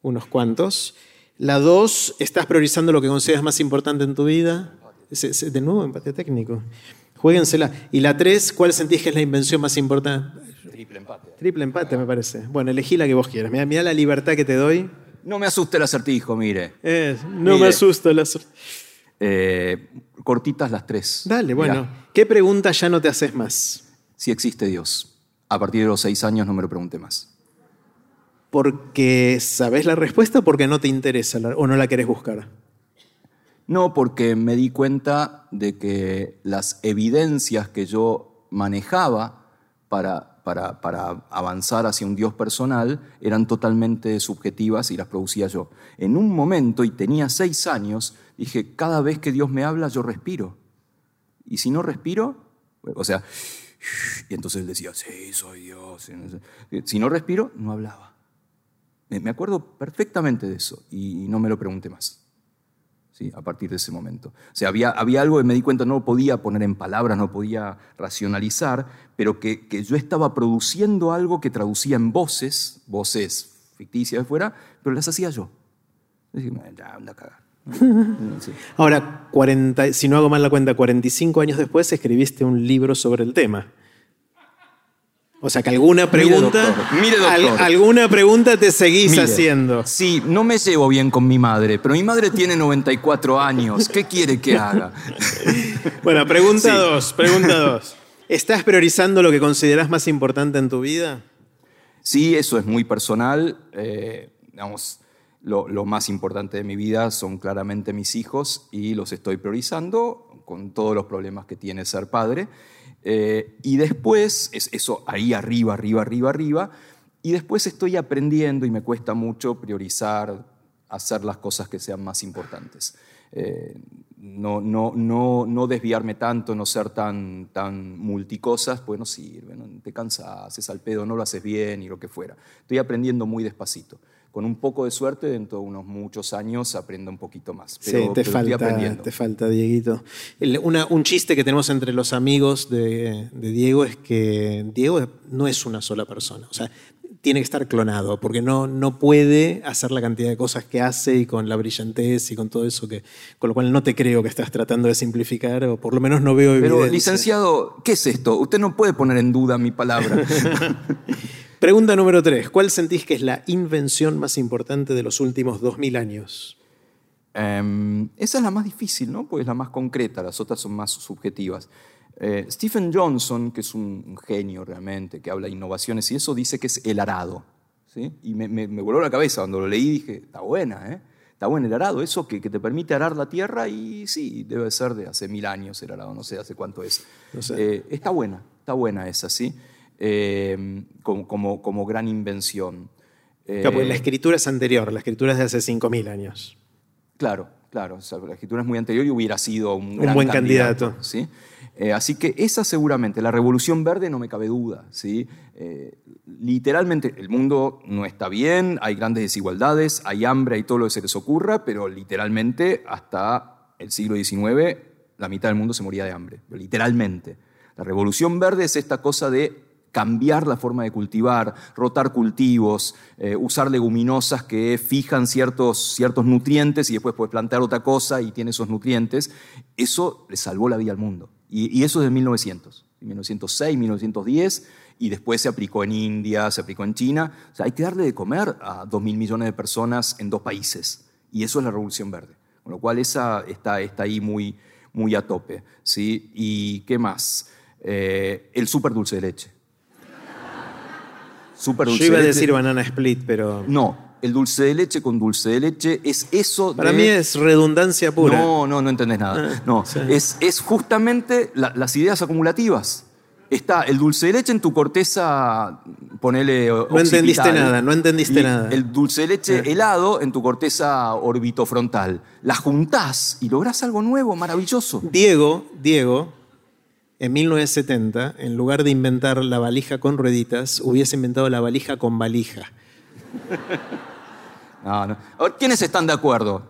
Unos cuantos. La dos, ¿estás priorizando lo que consideras más importante en tu vida? De nuevo, empate técnico. Jueguensela. Y la 3, ¿cuál sentís que es la invención más importante? Triple empate. Triple empate, me parece. Bueno, elegí la que vos quieras. Mira, la libertad que te doy. No me asusta el acertijo, mire. no me asusta el acertijo. Eh, cortitas las tres. Dale, bueno. ¿Qué pregunta ya no te haces más? Si existe Dios. A partir de los seis años no me lo pregunte más. ¿Porque sabes la respuesta o porque no te interesa o no la querés buscar? No, porque me di cuenta de que las evidencias que yo manejaba para, para, para, avanzar hacia un Dios personal eran totalmente subjetivas y las producía yo. En un momento, y tenía seis años, dije, cada vez que Dios me habla, yo respiro. Y si no respiro, o sea, y entonces él decía, sí, soy Dios. Si no respiro, no hablaba. Me acuerdo perfectamente de eso y no me lo pregunté más a partir de ese momento. O sea, había, había algo que me di cuenta, no lo podía poner en palabras, no podía racionalizar, pero que, yo estaba produciendo algo que traducía en voces, voces ficticias de fuera, pero las hacía yo. ya, anda a cagar. *laughs* Ahora, 40, si no hago mal la cuenta, 45 años después escribiste un libro sobre el tema. O sea que alguna pregunta, mire doctor, alguna pregunta te seguís haciendo. Sí, no me llevo bien con mi madre, pero mi madre tiene 94 años. ¿Qué quiere que haga? *laughs* bueno, pregunta dos, pregunta *laughs* dos. ¿Estás priorizando lo que consideras más importante en tu vida? Sí, eso es muy personal. Eh, digamos, lo, lo, más importante de mi vida son claramente mis hijos y los estoy priorizando con todos los problemas que tiene ser padre. Eh, y después, es eso ahí arriba, arriba, arriba, arriba. Y después estoy aprendiendo y me cuesta mucho priorizar, hacer las cosas que sean más importantes. Eh, no, no, no, no, desviarme tanto, no ser tan, tan multicosas, pues no sirve, te cansas, haces al pedo, no lo haces bien y lo que fuera. Estoy aprendiendo muy despacito. Con un poco de suerte, dentro de unos muchos años aprendo un poquito más. sí, te, falta, te falta, Dieguito. un chiste que tenemos entre los amigos de, de Diego es que Diego no es una sola persona. O sea, tiene que estar clonado, porque no, no puede hacer la cantidad de cosas que hace y con la brillantez y con todo eso, que, con lo cual no te creo que estás tratando de simplificar, o por lo menos no veo evidencia. Pero, licenciado, ¿qué es esto? Usted no puede poner en duda mi palabra. *laughs* Pregunta número tres. ¿Cuál sentís que es la invención más importante de los últimos 2000 años? Em, esa es la más difícil, ¿no? Pues es la más concreta, las otras son más subjetivas. Eh, Stephen Johnson, que es un, genio realmente, que habla de innovaciones y eso, dice que es el arado. ¿sí? Y me, me, voló la cabeza cuando lo leí, dije, está buena, ¿eh? Está bueno el arado, eso que, que, te permite arar la tierra y sí, debe ser de hace mil años el arado, no sé hace cuánto es. Eh, está buena, está buena esa, ¿sí? Eh, como, como, como, gran invención. la escritura es anterior, la escritura es de hace cinco mil años. Claro, claro, la escritura es muy anterior y hubiera sido un, buen candidato. ¿sí? Eh, así que esa seguramente, la revolución verde no me cabe duda. ¿sí? Eh, literalmente el mundo no está bien, hay grandes desigualdades, hay hambre, hay todo lo que se les ocurra, pero literalmente hasta el siglo XIX la mitad del mundo se moría de hambre, literalmente. La revolución verde es esta cosa de cambiar la forma de cultivar, rotar cultivos, eh, usar leguminosas que fijan ciertos, nutrientes y después puedes plantar otra cosa y tiene esos nutrientes. Eso le salvó la vida al mundo. Y, eso es de 1900, 1906, 1910, y después se aplicó en India, se aplicó en China. O sea, hay que darle de comer a 2.000 millones de personas en dos países. Y eso es la Revolución Verde. Con lo cual esa está, ahí muy, a tope. ¿Y qué más? Eh, el súper dulce de leche. Dulce Yo iba a decir banana split, pero... No, el dulce de leche con dulce de leche es eso. Para mí es redundancia pura. No, no, no entendés nada. Ah, no, es, es, justamente las ideas acumulativas. Está el dulce de leche en tu corteza, ponele. No entendiste nada, no entendiste nada. El dulce de leche ah. helado en tu corteza orbitofrontal. La juntás y lográs algo nuevo, maravilloso. Diego, Diego, en 1970, en lugar de inventar la valija con rueditas, hubiese inventado la valija con valija. *laughs* No, no. ¿Quiénes están de acuerdo?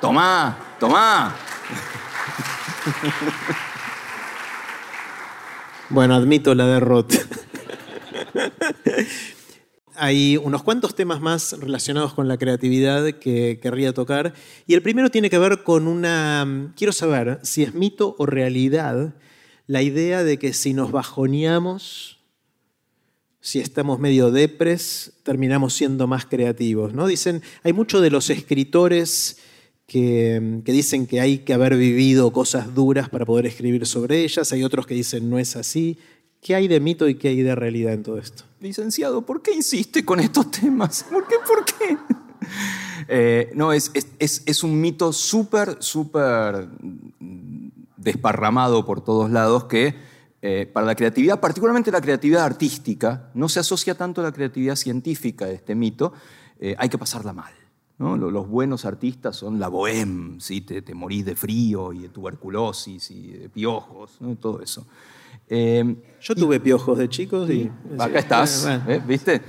Tomá, tomá. Bueno, admito la derrota. *laughs* Hay unos cuantos temas más relacionados con la creatividad que querría tocar. Y el primero tiene que ver con una... Quiero saber si es mito o realidad la idea de que si nos bajoneamos si estamos medio depres, terminamos siendo más creativos. ¿no? Dicen, hay muchos de los escritores que, dicen que hay que haber vivido cosas duras para poder escribir sobre ellas, hay otros que dicen no es así. ¿Qué hay de mito y qué hay de realidad en todo esto? Licenciado, ¿por qué insiste con estos temas? ¿Por qué? ¿Por qué? Eh, no, es, es, es un mito súper, súper desparramado por todos lados que eh, para la creatividad, particularmente la creatividad artística, no se asocia tanto a la creatividad científica de este mito, eh, hay que pasarla mal. Los buenos artistas son la bohème, ¿sí? te, te, morís de frío y de tuberculosis y de piojos, todo eso. Eh, Yo tuve piojos de chicos y... Acá estás, ¿viste?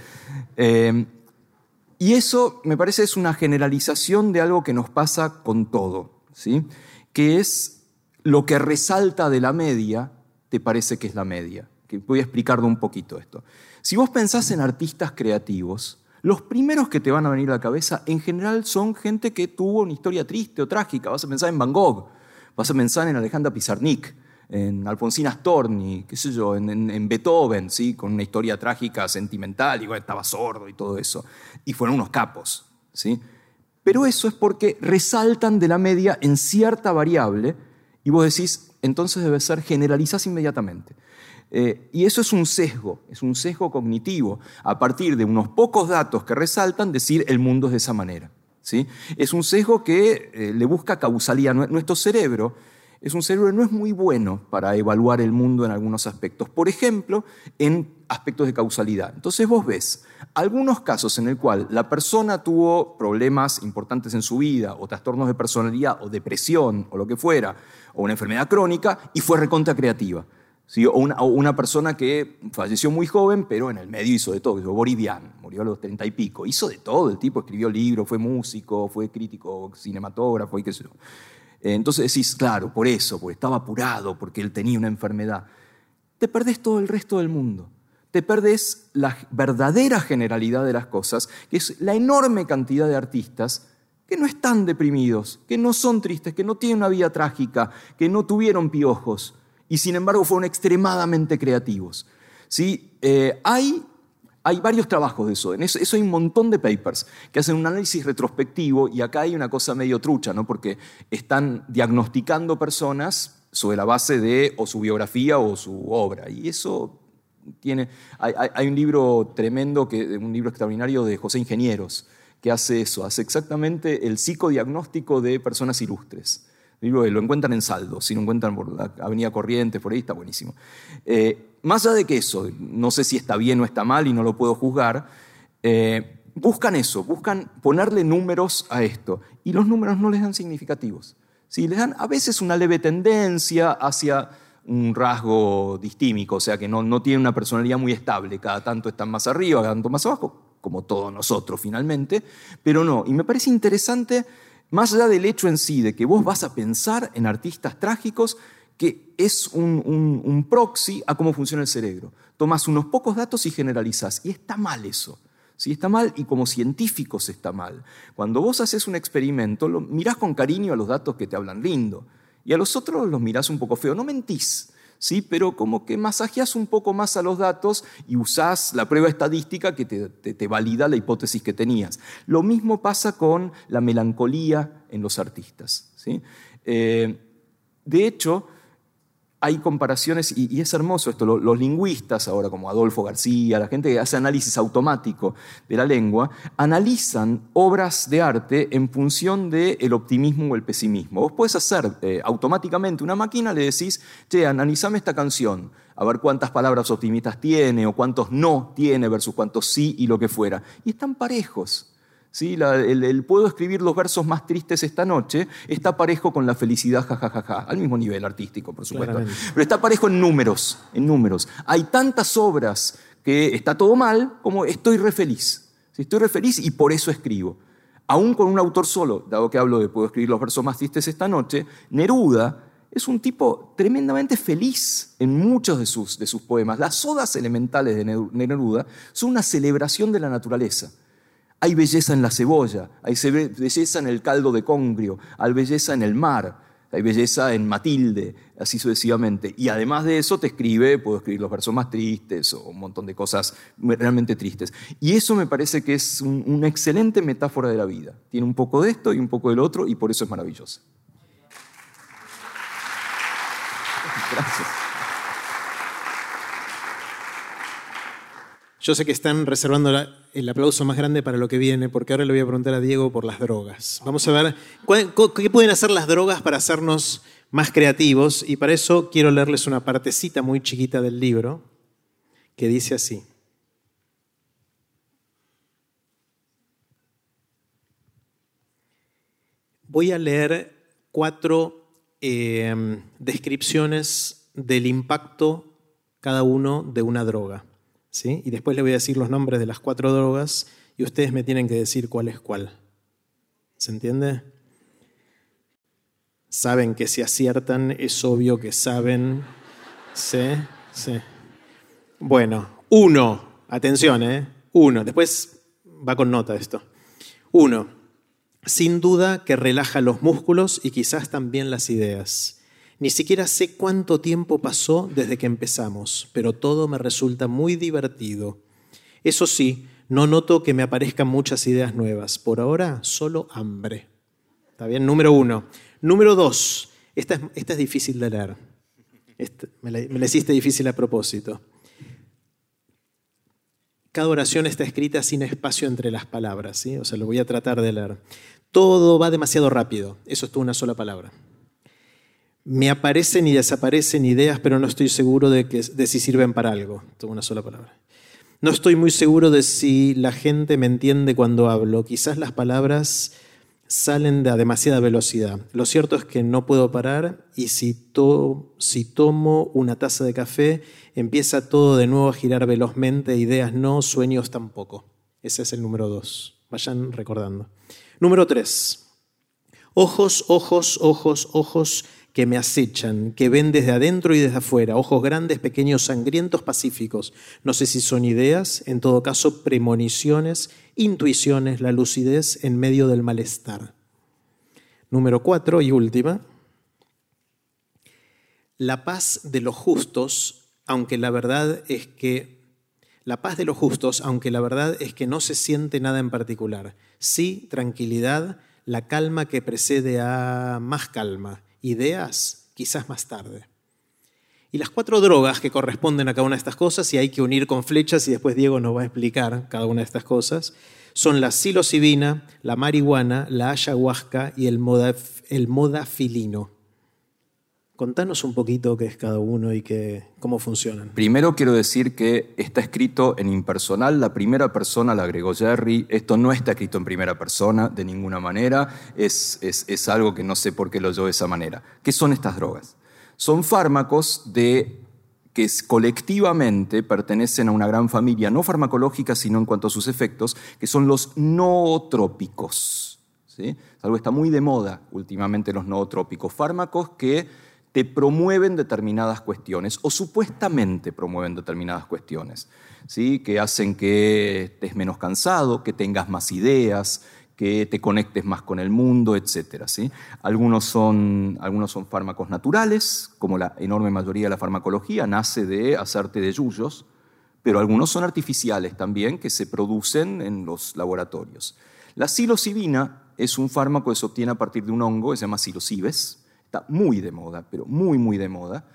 y eso me parece es una generalización de algo que nos pasa con todo, ¿sí? que es lo que resalta de la media te parece que es la media. Que voy a explicarlo un poquito esto. Si vos pensás en artistas creativos, los primeros que te van a venir a la cabeza en general son gente que tuvo una historia triste o trágica. Vas a pensar en Van Gogh, vas a pensar en Alejandra Pizarnik, en Alfonsina Storni, qué sé yo, en, Beethoven, ¿sí? con una historia trágica, sentimental, igual estaba sordo y todo eso. Y fueron unos capos. ¿sí? Pero eso es porque resaltan de la media en cierta variable y vos decís, entonces debe ser generalizás inmediatamente. Eh, y eso es un sesgo, es un sesgo cognitivo. A partir de unos pocos datos que resaltan, decir el mundo es de esa manera. ¿sí? Es un sesgo que eh, le busca causalidad. Nuestro cerebro es un cerebro que no es muy bueno para evaluar el mundo en algunos aspectos. Por ejemplo, en aspectos de causalidad. Entonces vos ves algunos casos en el cual la persona tuvo problemas importantes en su vida, o trastornos de personalidad, o depresión, o lo que fuera, o una enfermedad crónica, y fue recontra creativa. O, una, persona que falleció muy joven, pero en el medio hizo de todo. Boris Vian, murió a los treinta y pico. Hizo de todo, el tipo escribió libros, fue músico, fue crítico cinematógrafo y qué sé. Entonces decís, claro, por eso, porque estaba apurado, porque él tenía una enfermedad. Te perdés todo el resto del mundo. Te perdés la verdadera generalidad de las cosas, que es la enorme cantidad de artistas que no están deprimidos, que no son tristes, que no tienen una vida trágica, que no tuvieron piojos, y sin embargo fueron extremadamente creativos. ¿Sí? Eh, hay, hay varios trabajos de eso. En eso, hay un montón de papers que hacen un análisis retrospectivo y acá hay una cosa medio trucha, ¿no? porque están diagnosticando personas sobre la base de o su biografía o su obra. Y eso tiene... Hay, un libro tremendo, que, un libro extraordinario de José Ingenieros, que hace eso, hace exactamente el psicodiagnóstico de personas ilustres. Lo encuentran en saldo, si lo encuentran por la Avenida Corrientes, por ahí está buenísimo. Eh, más allá de que eso, no sé si está bien o está mal y no lo puedo juzgar, eh, buscan eso, buscan ponerle números a esto. Y los números no les dan significativos. ¿sí? Les dan a veces una leve tendencia hacia un rasgo distímico, o sea que no, no tienen una personalidad muy estable, cada tanto están más arriba, cada tanto más abajo, como todos nosotros finalmente, pero no. Y me parece interesante más allá del hecho en sí de que vos vas a pensar en artistas trágicos, que es un, proxy a cómo funciona el cerebro. Tomas unos pocos datos y generalizas. Y está mal eso. Si está mal y como científicos está mal. Cuando vos haces un experimento, lo, mirás con cariño a los datos que te hablan lindo y a los otros los mirás un poco feo. No mentís. ¿sí? pero como que masajeas un poco más a los datos y usás la prueba estadística que te, valida la hipótesis que tenías. Lo mismo pasa con la melancolía en los artistas. ¿sí? Eh, de hecho, hay comparaciones, y, es hermoso esto, los, lingüistas ahora como Adolfo García, la gente que hace análisis automático de la lengua, analizan obras de arte en función del optimismo o el pesimismo. Vos puedes hacer eh, automáticamente una máquina, le decís, che, analizame esta canción, a ver cuántas palabras optimistas tiene o cuántos no tiene versus cuántos sí y lo que fuera. Y están parejos. ¿Sí? el, puedo escribir los versos más tristes esta noche está parejo con la felicidad, jajajaja, al mismo nivel artístico, por supuesto. Pero está parejo en números, en números. Hay tantas obras que está todo mal como estoy re feliz. Estoy re feliz y por eso escribo. Aún con un autor solo, dado que hablo de puedo escribir los versos más tristes esta noche, Neruda es un tipo tremendamente feliz en muchos de sus, de sus poemas. Las odas elementales de Neruda son una celebración de la naturaleza. Hay belleza en la cebolla, hay belleza en el caldo de congrio, hay belleza en el mar, hay belleza en Matilde, así sucesivamente. Y además de eso te escribe, puedo escribir los versos más tristes o un montón de cosas realmente tristes. Y eso me parece que es una excelente metáfora de la vida. Tiene un poco de esto y un poco del otro y por eso es maravilloso. Gracias. Yo sé que están reservando el aplauso más grande para lo que viene, porque ahora le voy a preguntar a Diego por las drogas. Vamos a ver qué pueden hacer las drogas para hacernos más creativos, y para eso quiero leerles una partecita muy chiquita del libro que dice así. Voy a leer cuatro eh, descripciones del impacto cada uno de una droga. Y después le voy a decir los nombres de las cuatro drogas y ustedes me tienen que decir cuál es cuál. ¿Se entiende? Saben que si aciertan, es obvio que saben. Sí, sí. Bueno, uno. Atención, ¿eh? Uno. Después va con nota esto. Uno. Sin duda que relaja los músculos y quizás también las ideas. Ni siquiera sé cuánto tiempo pasó desde que empezamos, pero todo me resulta muy divertido. Eso sí, no noto que me aparezcan muchas ideas nuevas. Por ahora, solo hambre. ¿Está bien? Número uno. Número dos. Esta es, difícil de leer. Este, me, la, hiciste difícil a propósito. Cada oración está escrita sin espacio entre las palabras, ¿sí? O sea, lo voy a tratar de leer. Todo va demasiado rápido. Eso es toda una sola palabra. Me aparecen y desaparecen ideas, pero no estoy seguro de, que, de si sirven para algo. Toda una sola palabra. No estoy muy seguro de si la gente me entiende cuando hablo. Quizás las palabras salen a demasiada velocidad. Lo cierto es que no puedo parar y si, si tomo una taza de café, empieza todo de nuevo a girar velozmente, ideas no, sueños tampoco. Ese es el número dos. Vayan recordando. Número tres. Ojos, ojos, ojos, ojos que me acechan, que ven desde adentro y desde afuera, ojos grandes, pequeños, sangrientos, pacíficos. No sé si son ideas, en todo caso, premoniciones, intuiciones, la lucidez en medio del malestar. Número cuatro y última. La paz de los justos, aunque la verdad es que la paz de los justos, aunque la verdad es que no se siente nada en particular. Sí, tranquilidad, la calma que precede a más calma ideas quizás más tarde. Y las cuatro drogas que corresponden a cada una de estas cosas, y hay que unir con flechas, y después Diego nos va a explicar cada una de estas cosas, son la psilocibina, la marihuana, la ayahuasca y el, el modafilino. Contanos un poquito qué es cada uno y qué, cómo funcionan. Primero quiero decir que está escrito en impersonal, la primera persona la agregó Jerry, esto no está escrito en primera persona de ninguna manera, es, es, algo que no sé por qué lo oyó de esa manera. ¿Qué son estas drogas? Son fármacos de que colectivamente pertenecen a una gran familia, no farmacológica, sino en cuanto a sus efectos, que son los nootrópicos. ¿sí? Es algo que está muy de moda últimamente los nootrópicos, fármacos que te promueven determinadas cuestiones o supuestamente promueven determinadas cuestiones, ¿sí? que hacen que estés menos cansado, que tengas más ideas, que te conectes más con el mundo, etc. ¿sí? Algunos, son, algunos son fármacos naturales, como la enorme mayoría de la farmacología, nace de hacerte de yuyos, pero algunos son artificiales también, que se producen en los laboratorios. La psilocibina es un fármaco que se obtiene a partir de un hongo se llama psilocibes, está muy de moda, pero muy, muy de moda.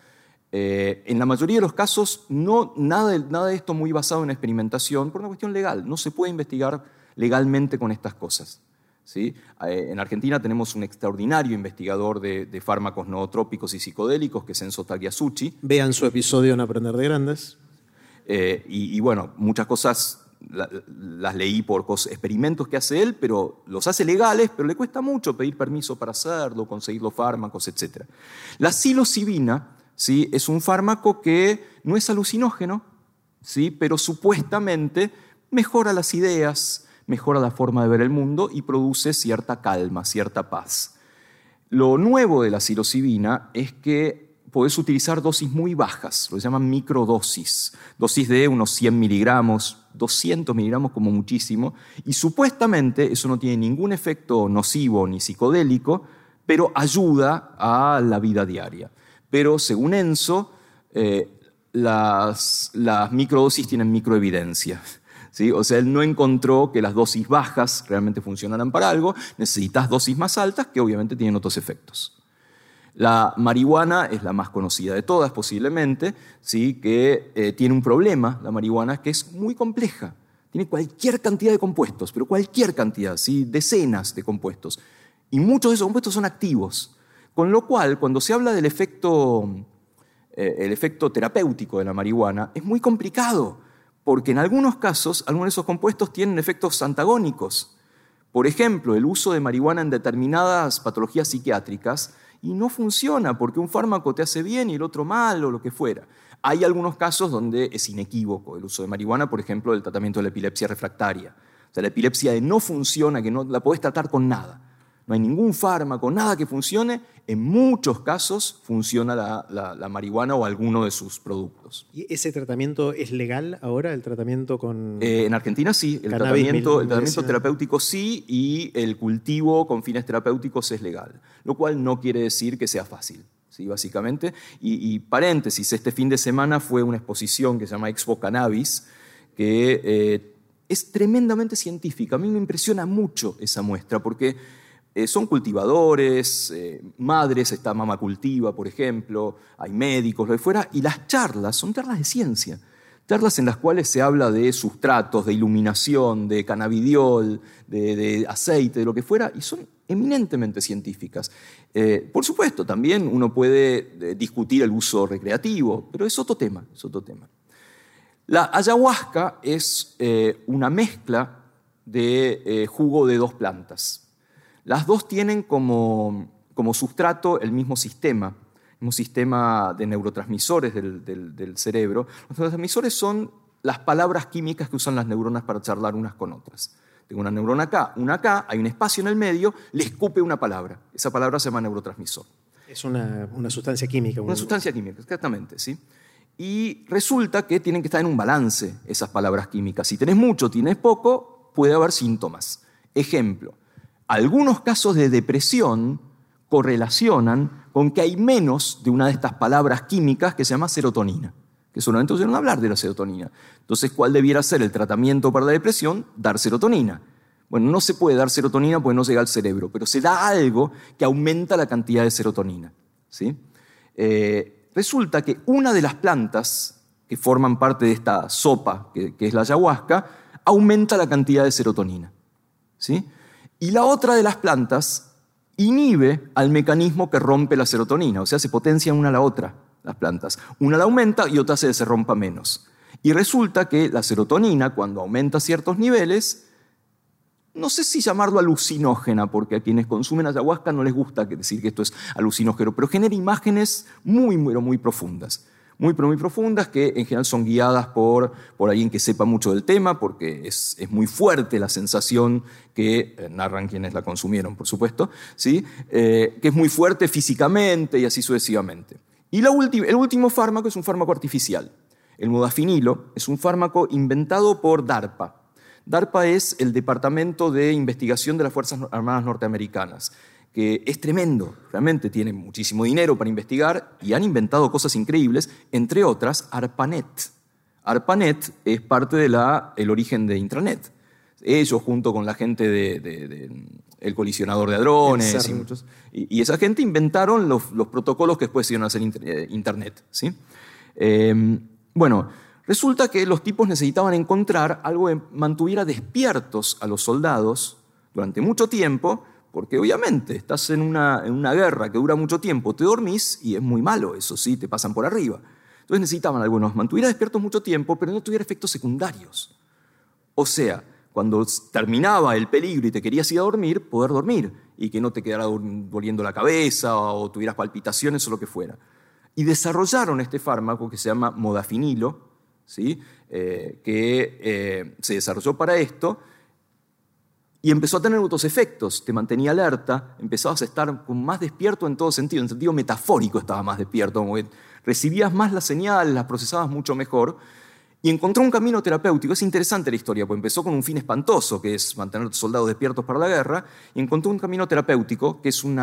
Eh, en la mayoría de los casos, no, nada, de, nada de esto muy basado en experimentación, por una cuestión legal. No se puede investigar legalmente con estas cosas. ¿sí? Eh, en Argentina tenemos un extraordinario investigador de, fármacos nootrópicos y psicodélicos, que es Enzo Tagliasucci. Vean su episodio en Aprender de Grandes. Eh, y, y, bueno, muchas cosas las leí por experimentos que hace él, pero los hace legales, pero le cuesta mucho pedir permiso para hacerlo, conseguir los fármacos, etc. La psilocibina ¿sí? es un fármaco que no es alucinógeno, ¿sí? pero supuestamente mejora las ideas, mejora la forma de ver el mundo y produce cierta calma, cierta paz. Lo nuevo de la psilocibina es que podés utilizar dosis muy bajas, lo llaman microdosis, dosis de unos 100 miligramos, 200 miligramos como muchísimo, y supuestamente eso no tiene ningún efecto nocivo ni psicodélico, pero ayuda a la vida diaria. Pero según Enzo, eh, las, las microdosis tienen microevidencia. O sea, él no encontró que las dosis bajas realmente funcionaran para algo, necesitas dosis más altas que obviamente tienen otros efectos. La marihuana es la más conocida de todas posiblemente, ¿sí? que eh, tiene un problema, la marihuana, que es muy compleja. Tiene cualquier cantidad de compuestos, pero cualquier cantidad, ¿sí? decenas de compuestos. Y muchos de esos compuestos son activos. Con lo cual, cuando se habla del efecto, eh, el efecto terapéutico de la marihuana, es muy complicado, porque en algunos casos, algunos de esos compuestos tienen efectos antagónicos. Por ejemplo, el uso de marihuana en determinadas patologías psiquiátricas y no funciona porque un fármaco te hace bien y el otro mal o lo que fuera. Hay algunos casos donde es inequívoco el uso de marihuana, por ejemplo, el tratamiento de la epilepsia refractaria. O sea, la epilepsia no funciona, que no la puedes tratar con nada no hay ningún fármaco, nada que funcione, en muchos casos funciona la, marihuana o alguno de sus productos. ¿Y ese tratamiento es legal ahora, el tratamiento con... Eh, en Argentina sí, el tratamiento, el tratamiento terapéutico sí y el cultivo con fines terapéuticos es legal, lo cual no quiere decir que sea fácil. ¿sí? básicamente. Y, paréntesis, este fin de semana fue una exposición que se llama Expo Cannabis, que eh, es tremendamente científica. A mí me impresiona mucho esa muestra, porque eh, son cultivadores, eh, madres, está Mama Cultiva, por ejemplo, hay médicos, lo de fuera, y las charlas son charlas de ciencia, charlas en las cuales se habla de sustratos, de iluminación, de cannabidiol, de, aceite, de lo que fuera, y son eminentemente científicas. Eh, por supuesto, también uno puede discutir el uso recreativo, pero es otro tema, es otro tema. La ayahuasca es una mezcla de jugo de dos plantas. Las dos tienen como, sustrato el mismo sistema, el mismo sistema de neurotransmisores del, cerebro. Los neurotransmisores son las palabras químicas que usan las neuronas para charlar unas con otras. Tengo una neurona acá, una acá, hay un espacio en el medio, le escupe una palabra. Esa palabra se llama neurotransmisor. Es una, sustancia química. Una sustancia química, exactamente, ¿sí? Y resulta que tienen que estar en un balance esas palabras químicas. Si tenés mucho, tienes poco, puede haber síntomas. Ejemplo, algunos casos de depresión correlacionan con que hay menos de una de estas palabras químicas que se llama serotonina, que solamente oyeron hablar de la serotonina. Entonces, ¿cuál debiera ser el tratamiento para la depresión? Dar serotonina. Bueno, no se puede dar serotonina porque no llega al cerebro, pero se da algo que aumenta la cantidad de serotonina. ¿sí? Eh, resulta que una de las plantas que forman parte de esta sopa, que, que es la ayahuasca, aumenta la cantidad de serotonina. ¿sí? Y la otra de las plantas inhibe al mecanismo que rompe la serotonina, o sea, se potencian una a la otra las plantas. Una la aumenta y otra se, se rompa menos. Y resulta que la serotonina, cuando aumenta ciertos niveles, no sé si llamarlo alucinógena, porque a quienes consumen ayahuasca no les gusta decir que esto es alucinógeno, pero genera imágenes muy, muy, muy profundas muy, muy profundas, que en general son guiadas por, por alguien que sepa mucho del tema, porque es, es muy fuerte la sensación que eh, narran quienes la consumieron, por supuesto, ¿sí? Eh, que es muy fuerte físicamente y así sucesivamente. Y la el último fármaco es un fármaco artificial. El modafinilo es un fármaco inventado por DARPA. DARPA es el Departamento de Investigación de las Fuerzas Armadas Norteamericanas que es tremendo, realmente tiene muchísimo dinero para investigar y han inventado cosas increíbles, entre otras ARPANET. ARPANET es parte del el origen de Intranet. Ellos junto con la gente del de, el colisionador de hadrones y, esa gente inventaron los, protocolos que después iban a hacer eh, Internet. ¿sí? Em, bueno, resulta que los tipos necesitaban encontrar algo que mantuviera despiertos a los soldados durante mucho tiempo porque obviamente estás en una, en una guerra que dura mucho tiempo, te dormís y es muy malo, eso sí, te pasan por arriba. Entonces necesitaban algunos, mantuviera despiertos mucho tiempo, pero no tuviera efectos secundarios. O sea, cuando terminaba el peligro y te querías ir a dormir, poder dormir y que no te quedara doliendo la cabeza o tuvieras palpitaciones o lo que fuera. Y desarrollaron este fármaco que se llama modafinilo, ¿sí? Eh, que eh, se desarrolló para esto y empezó a tener otros efectos, te mantenía alerta, empezabas a estar más despierto en todo sentido, en sentido metafórico estaba más despierto, recibías más las señales, las procesabas mucho mejor, y encontró un camino terapéutico. Es interesante la historia, porque empezó con un fin espantoso, que es mantener a los soldados despiertos para la guerra, y encontró un camino terapéutico, que es un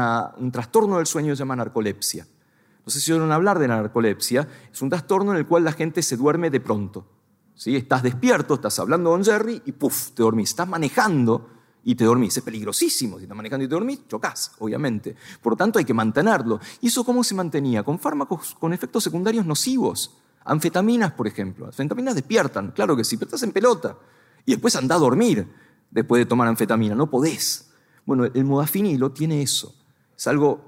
trastorno del sueño que se llama narcolepsia. No sé si oyeron hablar de la narcolepsia, es un trastorno en el cual la gente se duerme de pronto. ¿sí? Estás despierto, estás hablando con Jerry y puff, te dormís. Estás manejando y te dormís. Es peligrosísimo. Si estás manejando y te dormís, chocas, obviamente. Por lo tanto, hay que mantenerlo. ¿Y eso cómo se mantenía? Con fármacos con efectos secundarios nocivos. Anfetaminas, por ejemplo. Anfetaminas despiertan, claro que sí, pero estás en pelota. Y después anda a dormir después de tomar anfetamina. No podés. Bueno, el modafinilo tiene eso. Es algo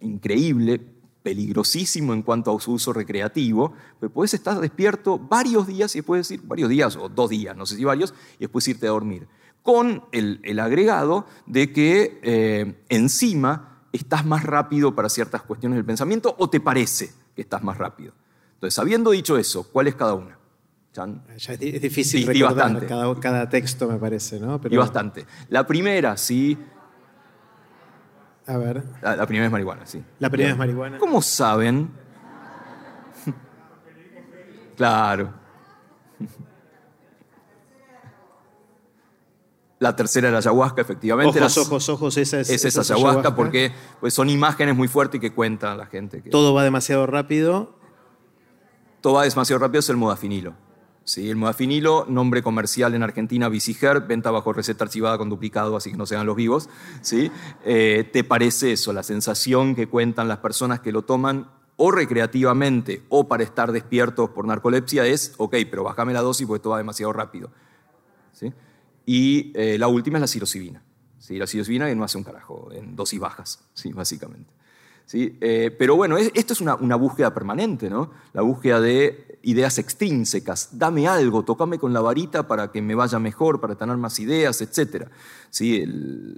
increíble, peligrosísimo en cuanto a su uso recreativo, pero puedes estar despierto varios días y después decir, varios días o dos días, no sé si varios, y después irte a dormir con el, agregado de que eh, encima estás más rápido para ciertas cuestiones del pensamiento o te parece que estás más rápido. Entonces, habiendo dicho eso, ¿cuál es cada una? Ya es difícil recordar cada, texto, me parece, ¿no? Y bastante. La primera, sí. A ver. La, la primera es marihuana, sí. La primera es marihuana. ¿Cómo saben? *laughs* claro. La tercera era ayahuasca, efectivamente. Ojos, ojos, ojos, esa es, esa es ayahuasca, porque pues, son imágenes muy fuertes que cuentan la gente. Todo va demasiado rápido. Todo va demasiado rápido es el modafinilo. ¿sí? El modafinilo, nombre comercial en Argentina, Visiger, venta bajo receta archivada con duplicado, así que no sean los vivos. ¿sí? Eh, ¿Te parece eso? La sensación que cuentan las personas que lo toman o recreativamente o para estar despiertos por narcolepsia es, ok, pero bájame la dosis porque esto va demasiado rápido. ¿sí? Y eh, la última es la psilocibina. ¿sí? La psilocibina que no hace un carajo, en dosis bajas, *laughs* ¿sí? básicamente. ¿sí? Eh, pero bueno, esto es una, búsqueda permanente, ¿no? La búsqueda de ideas extrínsecas. Dame algo, tócame con la varita para que me vaya mejor, para tener más ideas, etc. ¿Sí?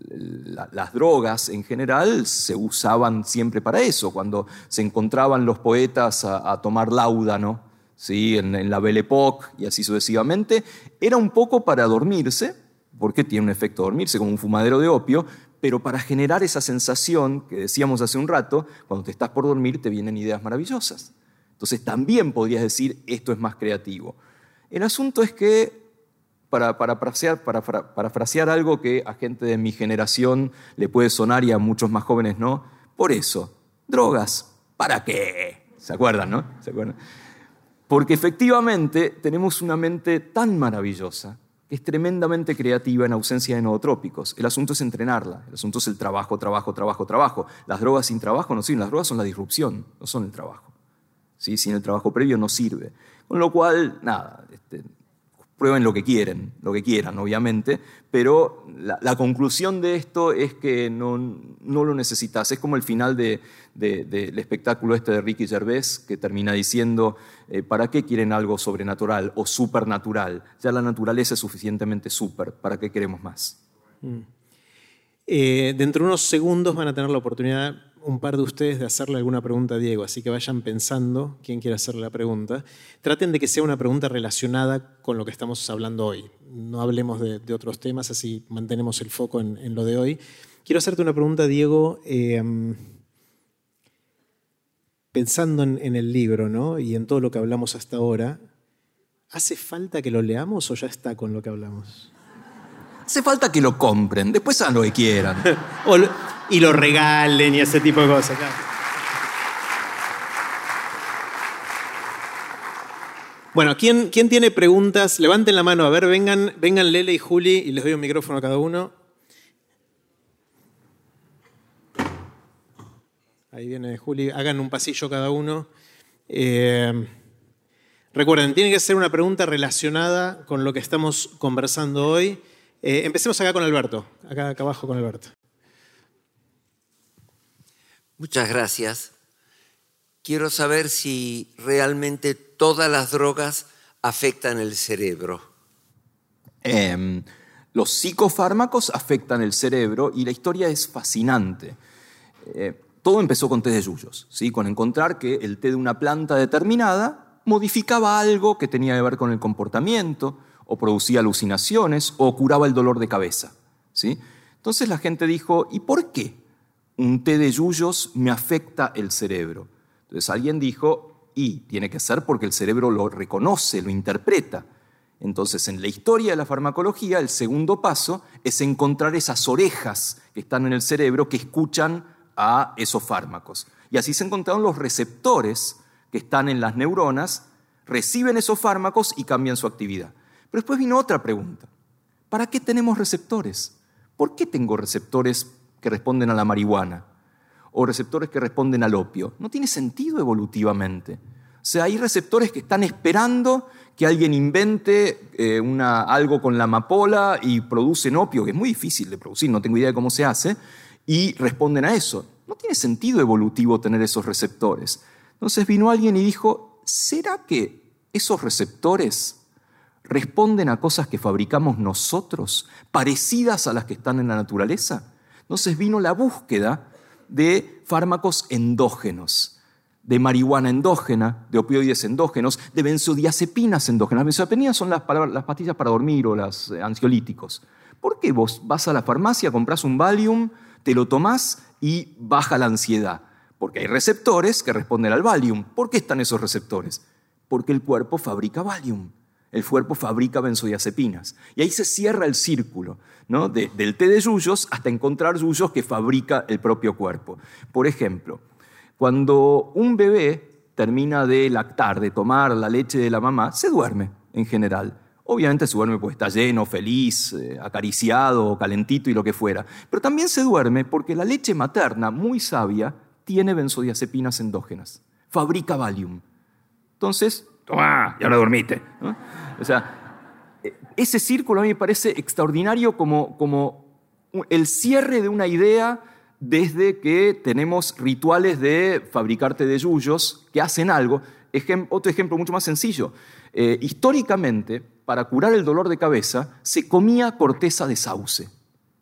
las drogas en general se usaban siempre para eso. Cuando se encontraban los poetas a, tomar láudano, ¿sí? en, en la Belle Époque y así sucesivamente, era un poco para dormirse, porque tiene un efecto dormirse, como un fumadero de opio, pero para generar esa sensación que decíamos hace un rato, cuando te estás por dormir te vienen ideas maravillosas. Entonces también podrías decir, esto es más creativo. El asunto es que, para, para, parafrasear, algo que a gente de mi generación le puede sonar y a muchos más jóvenes no, por eso, drogas, ¿para qué? ¿Se acuerdan, no? ¿Se acuerdan? Porque efectivamente tenemos una mente tan maravillosa es tremendamente creativa en ausencia de nootrópicos. El asunto es entrenarla, el asunto es el trabajo, trabajo, trabajo, trabajo. Las drogas sin trabajo no sirven, las drogas son la disrupción, no son el trabajo. ¿Sí? Sin el trabajo previo no sirve. Con lo cual, nada, este, prueben lo que quieren, lo que quieran, obviamente, pero la, conclusión de esto es que no, no, lo necesitas. Es como el final del espectáculo este de Ricky Gervais, que termina diciendo, eh, ¿para qué quieren algo sobrenatural o supernatural? Ya la naturaleza es suficientemente super, ¿para qué queremos más? Mm. Eh, dentro de unos segundos van a tener la oportunidad un par de ustedes de hacerle alguna pregunta a Diego, así que vayan pensando quién quiere hacerle la pregunta. Traten de que sea una pregunta relacionada con lo que estamos hablando hoy. No hablemos de, otros temas, así mantenemos el foco en, lo de hoy. Quiero hacerte una pregunta, Diego, em, pensando en, el libro ¿no? y en todo lo que hablamos hasta ahora. ¿Hace falta que lo leamos o ya está con lo que hablamos? Hace falta que lo compren, después hagan lo que quieran. *laughs* y lo regalen y ese tipo de cosas. Bueno, ¿quién, ¿quién, tiene preguntas? Levanten la mano, a ver, vengan, vengan Lele y Juli y les doy un micrófono a cada uno. Ahí viene Juli, hagan un pasillo cada uno. Eh, recuerden, tiene que ser una pregunta relacionada con lo que estamos conversando hoy. Eh, empecemos acá con Alberto, acá, acá abajo con Alberto. Muchas gracias. Quiero saber si realmente todas las drogas afectan el cerebro. Em, los psicofármacos afectan el cerebro y la historia es fascinante. Eh, todo empezó con té de yuyos, ¿sí? con encontrar que el té de una planta determinada modificaba algo que tenía que ver con el comportamiento, o producía alucinaciones, o curaba el dolor de cabeza. ¿sí? Entonces la gente dijo, ¿y por qué? un té de yuyos me afecta el cerebro. Entonces alguien dijo, y tiene que ser porque el cerebro lo reconoce, lo interpreta. Entonces, en la historia de la farmacología, el segundo paso es encontrar esas orejas que están en el cerebro que escuchan a esos fármacos. Y así se encontraron los receptores que están en las neuronas, reciben esos fármacos y cambian su actividad. Pero después vino otra pregunta. ¿Para qué tenemos receptores? ¿Por qué tengo receptores que responden a la marihuana o receptores que responden al opio. No tiene sentido evolutivamente. O sea, hay receptores que están esperando que alguien invente eh, una, algo con la amapola y producen opio, que es muy difícil de producir, no tengo idea de cómo se hace, y responden a eso. No tiene sentido evolutivo tener esos receptores. Entonces vino alguien y dijo, ¿será que esos receptores responden a cosas que fabricamos nosotros, parecidas a las que están en la naturaleza? Entonces vino la búsqueda de fármacos endógenos, de marihuana endógena, de opioides endógenos, de benzodiazepinas endógenas. Las benzodiazepinas son las, pastillas para dormir o los eh, ansiolíticos. ¿Por qué vos vas a la farmacia, compras un Valium, te lo tomás y baja la ansiedad? Porque hay receptores que responden al Valium. ¿Por qué están esos receptores? Porque el cuerpo fabrica Valium el cuerpo fabrica benzodiazepinas. Y ahí se cierra el círculo, ¿no? del té de yuyos hasta encontrar yuyos que fabrica el propio cuerpo. Por ejemplo, cuando un bebé termina de lactar, de tomar la leche de la mamá, se duerme en general. Obviamente se duerme porque está lleno, feliz, eh, acariciado, calentito y lo que fuera. Pero también se duerme porque la leche materna, muy sabia, tiene benzodiazepinas endógenas. Fabrica Valium. Entonces, ¡toma! Ya lo dormiste. O sea, eh, ese círculo a mí me parece extraordinario como, como el cierre de una idea desde que tenemos rituales de fabricarte de yuyos que hacen algo. otro ejemplo mucho más sencillo. Eh, históricamente, para curar el dolor de cabeza, se comía corteza de sauce.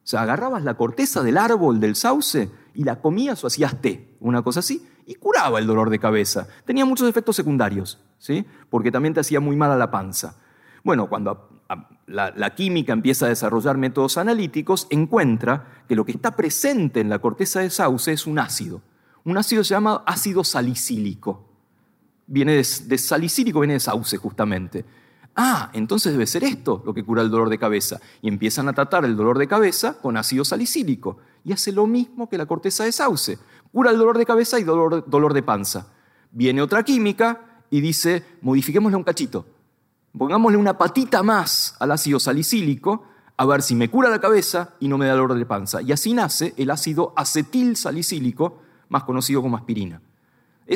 O sea, agarrabas la corteza del árbol del sauce y la comías o hacías té, una cosa así, y curaba el dolor de cabeza. Tenía muchos efectos secundarios, ¿sí? porque también te hacía muy mal a la panza. Bueno, cuando la, química empieza a desarrollar métodos analíticos, encuentra que lo que está presente en la corteza de sauce es un ácido. Un ácido se llama ácido salicílico. Viene de, de salicílico, viene de sauce justamente. Ah, entonces debe ser esto lo que cura el dolor de cabeza. Y empiezan a tratar el dolor de cabeza con ácido salicílico. Y hace lo mismo que la corteza de sauce. Cura el dolor de cabeza y dolor, dolor de panza. Viene otra química y dice, modifiquémosle un cachito. Pongámosle una patita más al ácido salicílico a ver si me cura la cabeza y no me da dolor de panza. Y así nace el ácido acetil salicílico, más conocido como aspirina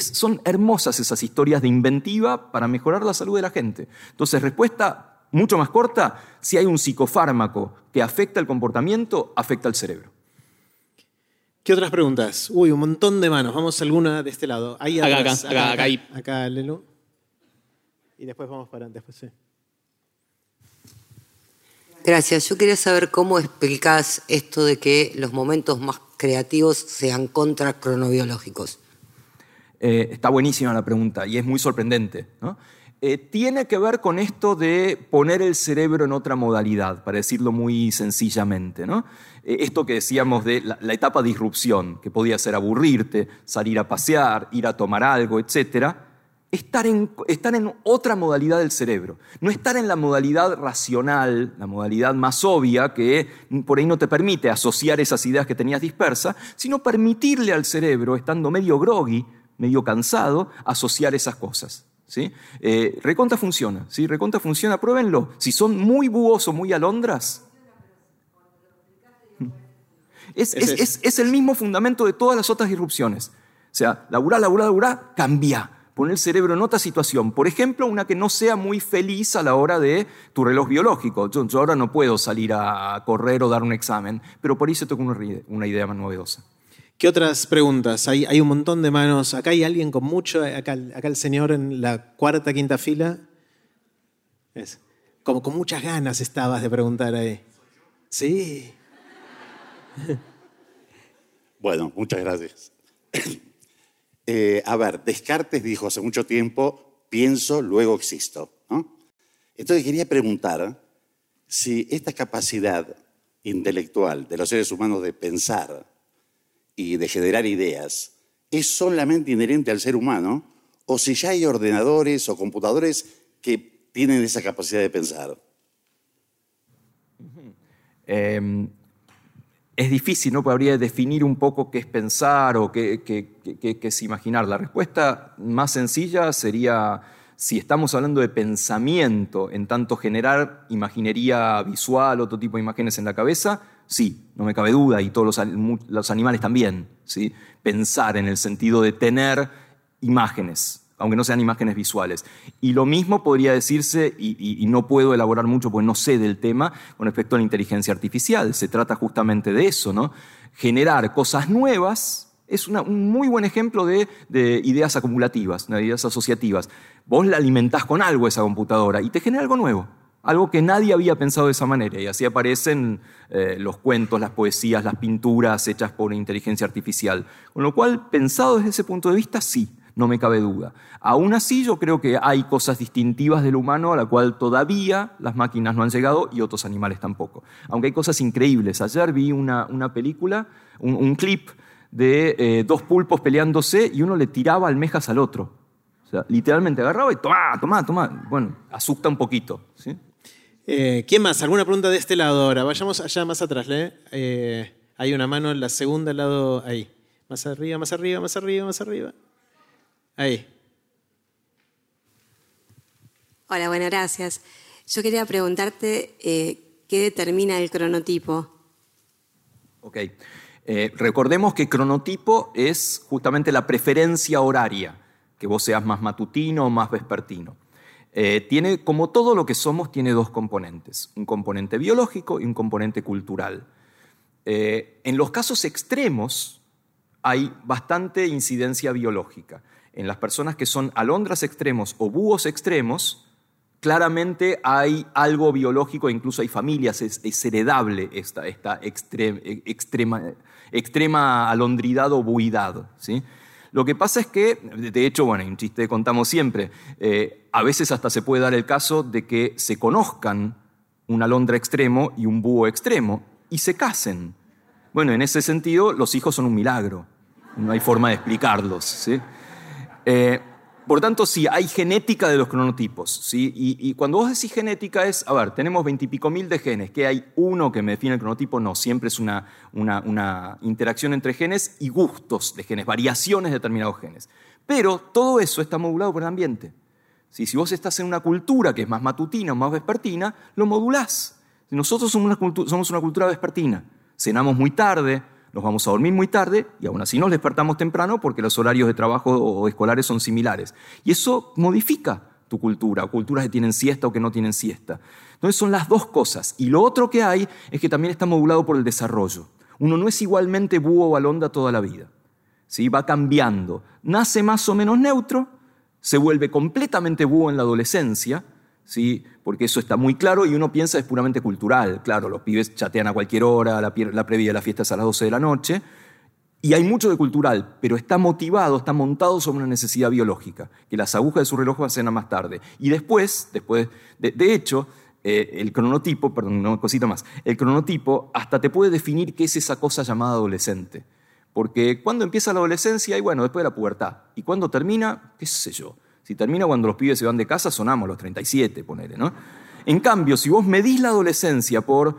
son hermosas esas historias de inventiva para mejorar la salud de la gente. Entonces, respuesta mucho más corta, si hay un psicofármaco que afecta el comportamiento, afecta el cerebro. ¿Qué otras preguntas? Uy, un montón de manos. Vamos a alguna de este lado. Ahí acá, acá, acá, acá, acá, acá, Lelo. Y después vamos para después sí. Gracias. Yo quería saber cómo explicás esto de que los momentos más creativos sean contra cronobiológicos. Eh, está buenísima la pregunta y es muy sorprendente. Eh, tiene que ver con esto de poner el cerebro en otra modalidad, para decirlo muy sencillamente. Eh, esto que decíamos de la, etapa de disrupción, que podía ser aburrirte, salir a pasear, ir a tomar algo, etc. Estar en, estar en otra modalidad del cerebro. No estar en la modalidad racional, la modalidad más obvia, que por ahí no te permite asociar esas ideas que tenías dispersas, sino permitirle al cerebro, estando medio groggy, medio cansado, asociar esas cosas. ¿sí? Eh, reconta funciona, ¿sí? Reconta funciona, pruébenlo. Si son muy búhos o muy alondras, *laughs* es, es, el mismo fundamento de todas las otras disrupciones. O sea, laburar, laburar, laburar, cambia. Poner el cerebro en otra situación. Por ejemplo, una que no sea muy feliz a la hora de tu reloj biológico. Yo, ahora no puedo salir a correr o dar un examen, pero por ahí se toca una idea más novedosa. ¿Qué otras preguntas? Hay, un montón de manos. Acá hay alguien con mucho. Acá, acá el señor en la cuarta, quinta fila. Es, como con muchas ganas estabas de preguntar ahí. Sí. *laughs* Bueno, muchas gracias. *coughs* Eh, a ver, Descartes dijo hace mucho tiempo, pienso, luego existo. Entonces quería preguntar si esta capacidad intelectual de los seres humanos de pensar y de generar ideas es solamente inherente al ser humano o si ya hay ordenadores o computadores que tienen esa capacidad de pensar. Em, es difícil, ¿no? Podría definir un poco qué es pensar o qué, qué es imaginar. La respuesta más sencilla sería, si estamos hablando de pensamiento, en tanto generar imaginería visual, otro tipo de imágenes en la cabeza, Sí, no me cabe duda, y todos los, animales también. ¿sí? Pensar en el sentido de tener imágenes, aunque no sean imágenes visuales. Y lo mismo podría decirse, y, no puedo elaborar mucho porque no sé del tema, con respecto a la inteligencia artificial. Se trata justamente de eso, ¿no? Generar cosas nuevas es un muy buen ejemplo de, de, ideas acumulativas, de ideas asociativas. Vos la alimentás con algo esa computadora y te genera algo nuevo algo que nadie había pensado de esa manera. Y así aparecen eh, los cuentos, las poesías, las pinturas hechas por inteligencia artificial. Con lo cual, pensado desde ese punto de vista, sí, no me cabe duda. Aún así, yo creo que hay cosas distintivas del humano a la cual todavía las máquinas no han llegado y otros animales tampoco. Aunque hay cosas increíbles. Ayer vi una, película, un, clip de eh, dos pulpos peleándose y uno le tiraba almejas al otro. O sea, literalmente agarraba y toma, toma, toma. Bueno, asusta un poquito. ¿sí? Eh, ¿Quién más? ¿Alguna pregunta de este lado ahora? Vayamos allá más atrás. Eh, hay una mano en la segunda lado ahí. Más arriba, más arriba, más arriba, más arriba. Ahí. Hola, bueno, gracias. Yo quería preguntarte eh, qué determina el cronotipo. Ok. Eh, recordemos que cronotipo es justamente la preferencia horaria, que vos seas más matutino o más vespertino. Eh, tiene, como todo lo que somos, tiene dos componentes, un componente biológico y un componente cultural. en los casos extremos hay bastante incidencia biológica. En las personas que son alondras extremos o búhos extremos, claramente hay algo biológico, incluso hay familias, es, heredable esta, esta extrema, extrema, alondridad o buidad. ¿sí? Lo que pasa es que, de hecho, bueno, un chiste que contamos siempre, eh, a veces hasta se puede dar el caso de que se conozcan un alondra extremo y un búho extremo y se casen. Bueno, en ese sentido, los hijos son un milagro. No hay forma de explicarlos. ¿sí? Eh, por tanto, sí, hay genética de los cronotipos. ¿sí? Y, cuando vos decís genética es, a ver, tenemos veintipico mil de genes, que hay uno que me define el cronotipo, no, siempre es una, una, interacción entre genes y gustos de genes, variaciones de determinados genes. Pero todo eso está modulado por el ambiente. Si vos estás en una cultura que es más matutina o más vespertina, lo modulás. Nosotros somos una, somos una cultura vespertina. Cenamos muy tarde, nos vamos a dormir muy tarde y aún así nos despertamos temprano porque los horarios de trabajo o escolares son similares. Y eso modifica tu cultura, culturas que tienen siesta o que no tienen siesta. Entonces son las dos cosas. Y lo otro que hay es que también está modulado por el desarrollo. Uno no es igualmente búho o alonda toda la vida. ¿sí? Va cambiando. Nace más o menos neutro, se vuelve completamente búho en la adolescencia, ¿sí? porque eso está muy claro y uno piensa es puramente cultural. Claro, los pibes chatean a cualquier hora, la, previa de la fiesta es a las 12 de la noche, y hay mucho de cultural, pero está motivado, está montado sobre una necesidad biológica, que las agujas de su reloj van a más tarde. Y después, después de, hecho, eh, el cronotipo, perdón, una cosita más, el cronotipo hasta te puede definir qué es esa cosa llamada adolescente. Porque cuando empieza la adolescencia, y bueno, después de la pubertad, y cuando termina, qué sé yo, si termina cuando los pibes se van de casa, sonamos los 37, ponele, ¿no? En cambio, si vos medís la adolescencia por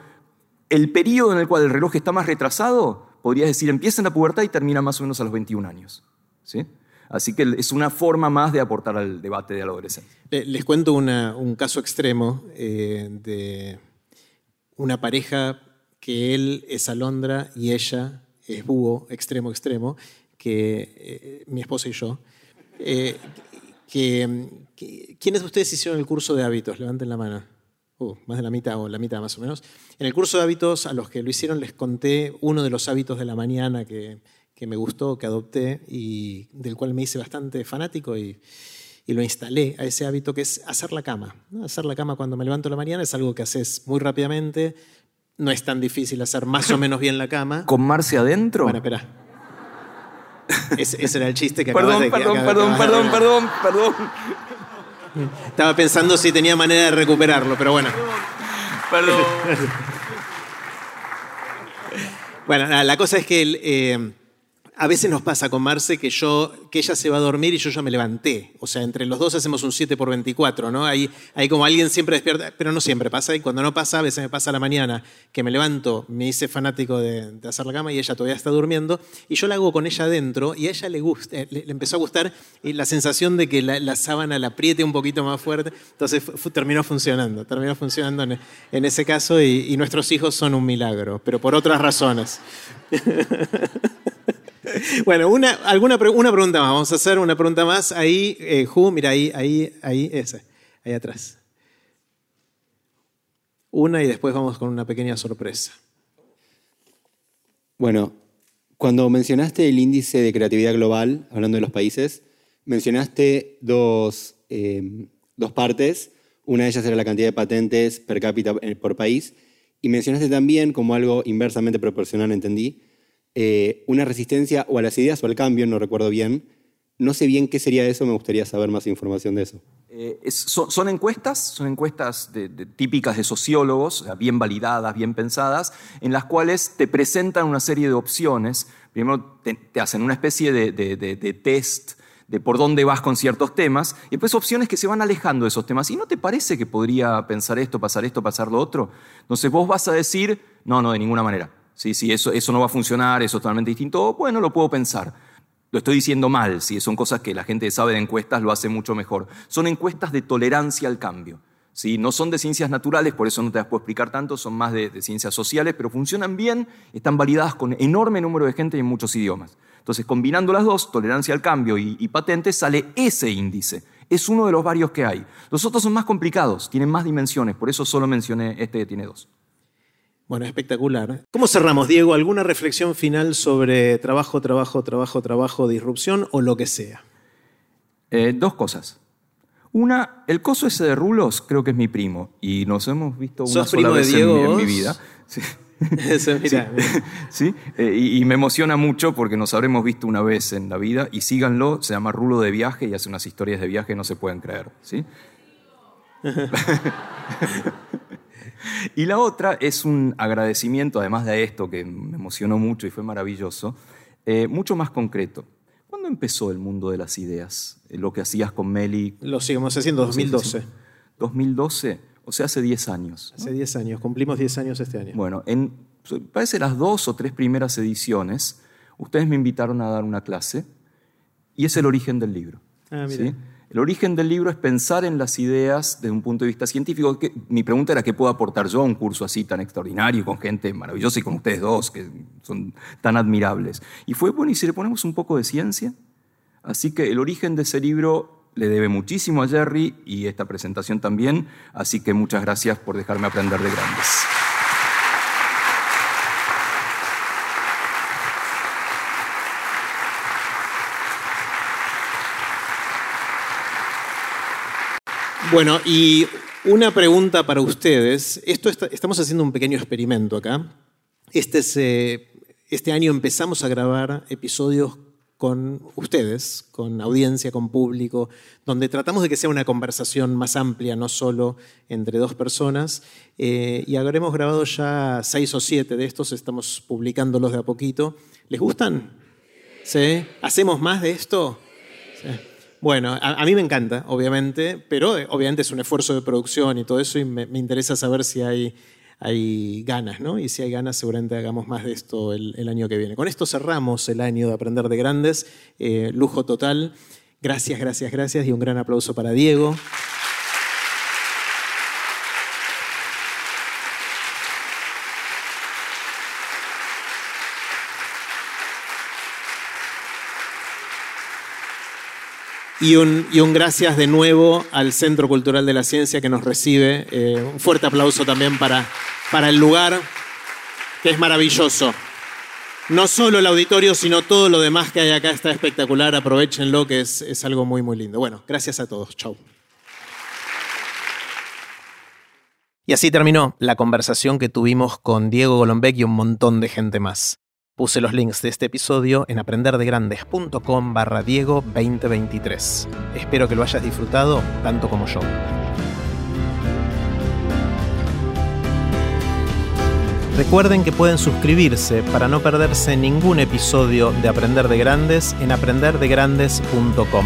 el periodo en el cual el reloj está más retrasado, podrías decir, empieza en la pubertad y termina más o menos a los 21 años. ¿sí? Así que es una forma más de aportar al debate de la adolescencia. Les cuento un caso extremo eh, de una pareja que él es alondra y ella es búho, extremo, extremo, que eh, mi esposa y yo, eh, que, ¿quiénes de ustedes hicieron el curso de hábitos? Levanten la mano. Uh, más de la mitad o la mitad más o menos. En el curso de hábitos, a los que lo hicieron les conté uno de los hábitos de la mañana que, que me gustó, que adopté y del cual me hice bastante fanático y, y lo instalé a ese hábito que es hacer la cama. Hacer la cama cuando me levanto la mañana es algo que haces muy rápidamente. No es tan difícil hacer más o menos bien la cama. ¿Con Marce adentro? Bueno, espera. Ese, era el chiste que perdón, de, perdón, perdón, perdón, perdón, perdón. Estaba pensando si tenía manera de recuperarlo, pero bueno. Perdón. *laughs* bueno, la cosa es que el, eh, a veces nos pasa con Marce que, yo, que ella se va a dormir y yo ya me levanté. O sea, entre los dos hacemos un 7 por 24, ¿no? Hay, hay como alguien siempre despierta, pero no siempre pasa. Y cuando no pasa, a veces me pasa la mañana que me levanto, me hice fanático de, hacer la cama y ella todavía está durmiendo. Y yo la hago con ella adentro y a ella le, gusta, eh, le, empezó a gustar y la sensación de que la, sábana la apriete un poquito más fuerte. Entonces terminó funcionando, terminó funcionando en, ese caso y, y nuestros hijos son un milagro, pero por otras razones. *laughs* *laughs* Bueno, una, alguna, una pregunta más. Vamos a hacer una pregunta más. Ahí, eh, Ju, mira, ahí, ahí, ahí, ese, ahí atrás. Una y después vamos con una pequeña sorpresa. Bueno, cuando mencionaste el índice de creatividad global, hablando de los países, mencionaste dos, eh, dos partes. Una de ellas era la cantidad de patentes per cápita por país. Y mencionaste también, como algo inversamente proporcional, entendí, eh, una resistencia o a las ideas o al cambio, no recuerdo bien. No sé bien qué sería eso, me gustaría saber más información de eso. Eh, son, encuestas, son encuestas típicas de sociólogos, bien validadas, bien pensadas, en las cuales te presentan una serie de opciones. Primero te, hacen una especie de, test de por dónde vas con ciertos temas, y después opciones que se van alejando de esos temas. ¿Y no te parece que podría pensar esto, pasar esto, pasar lo otro? Entonces vos vas a decir, no, no, de ninguna manera. Sí, sí, eso, eso no va a funcionar, es totalmente distinto. Bueno, lo puedo pensar. Lo estoy diciendo mal, si son cosas que la gente sabe de encuestas, lo hace mucho mejor. Son encuestas de tolerancia al cambio. No son de ciencias naturales, por eso no te las puedo explicar tanto, son más de, ciencias sociales, pero funcionan bien, están validadas con enorme número de gente y en muchos idiomas. Entonces, combinando las dos, tolerancia al cambio y, y patente, sale ese índice. Es uno de los varios que hay. Los otros son más complicados, tienen más dimensiones, por eso solo mencioné este que tiene dos. Bueno, espectacular. ¿Cómo cerramos, Diego? ¿Alguna reflexión final sobre trabajo, trabajo, trabajo, trabajo, disrupción o lo que sea? Eh, dos cosas. Una, el coso ese de rulos creo que es mi primo y nos hemos visto una sola vez en, mi vida. Sí. *laughs* Eso, mira, sí. *laughs* Eh, y, me emociona mucho porque nos habremos visto una vez en la vida y síganlo, se llama Rulo de Viaje y hace unas historias de viaje no se pueden creer. ¿sí? *laughs* y la otra es un agradecimiento, además de esto que me emocionó mucho y fue maravilloso, eh, mucho más concreto. ¿Cuándo empezó el mundo de las ideas? Eh, lo que hacías con Meli. Lo seguimos haciendo, 2012. 2012, o sea, hace 10 años. Hace 10 años, cumplimos 10 años este año. Bueno, en, parece las dos o tres primeras ediciones, ustedes me invitaron a dar una clase y es el origen del libro. Ah, mira. El origen del libro es pensar en las ideas desde un punto de vista científico. mi pregunta era qué puedo aportar yo a un curso así tan extraordinario, con gente maravillosa y con ustedes dos, que son tan admirables. Y fue, bueno, ¿y si le ponemos un poco de ciencia? Así que el origen de ese libro le debe muchísimo a Jerry y esta presentación también. Así que muchas gracias por dejarme aprender de grandes. Bueno, y una pregunta para ustedes. Esto estamos haciendo un pequeño experimento acá. Este, eh, este año empezamos a grabar episodios con ustedes, con audiencia, con público, donde tratamos de que sea una conversación más amplia, no solo entre dos personas. Eh, y habremos grabado ya seis o siete de estos, estamos publicándolos de a poquito. ¿Les gustan? ¿Sí? ¿Hacemos más de esto? ¿Sí? Bueno, a, mí me encanta, obviamente, pero eh, obviamente es un esfuerzo de producción y todo eso y me, interesa saber si hay, hay, ganas, ¿no? Y si hay ganas, seguramente hagamos más de esto el, año que viene. Con esto cerramos el año de Aprender de Grandes, eh, lujo total. Gracias, gracias, gracias y un gran aplauso para Diego. Y un, gracias de nuevo al Centro Cultural de la Ciencia que nos recibe. Eh, un fuerte aplauso también para, para el lugar, que es maravilloso. No solo el auditorio, sino todo lo demás que hay acá está espectacular. Aprovechenlo, que es, es algo muy, muy lindo. Bueno, gracias a todos. Chau. Y así terminó la conversación que tuvimos con Diego Golombek y un montón de gente más. Puse los links de este episodio en aprenderdegrandes.com barra Diego 2023. Espero que lo hayas disfrutado tanto como yo. Recuerden que pueden suscribirse para no perderse ningún episodio de Aprender de Grandes en aprenderdegrandes.com.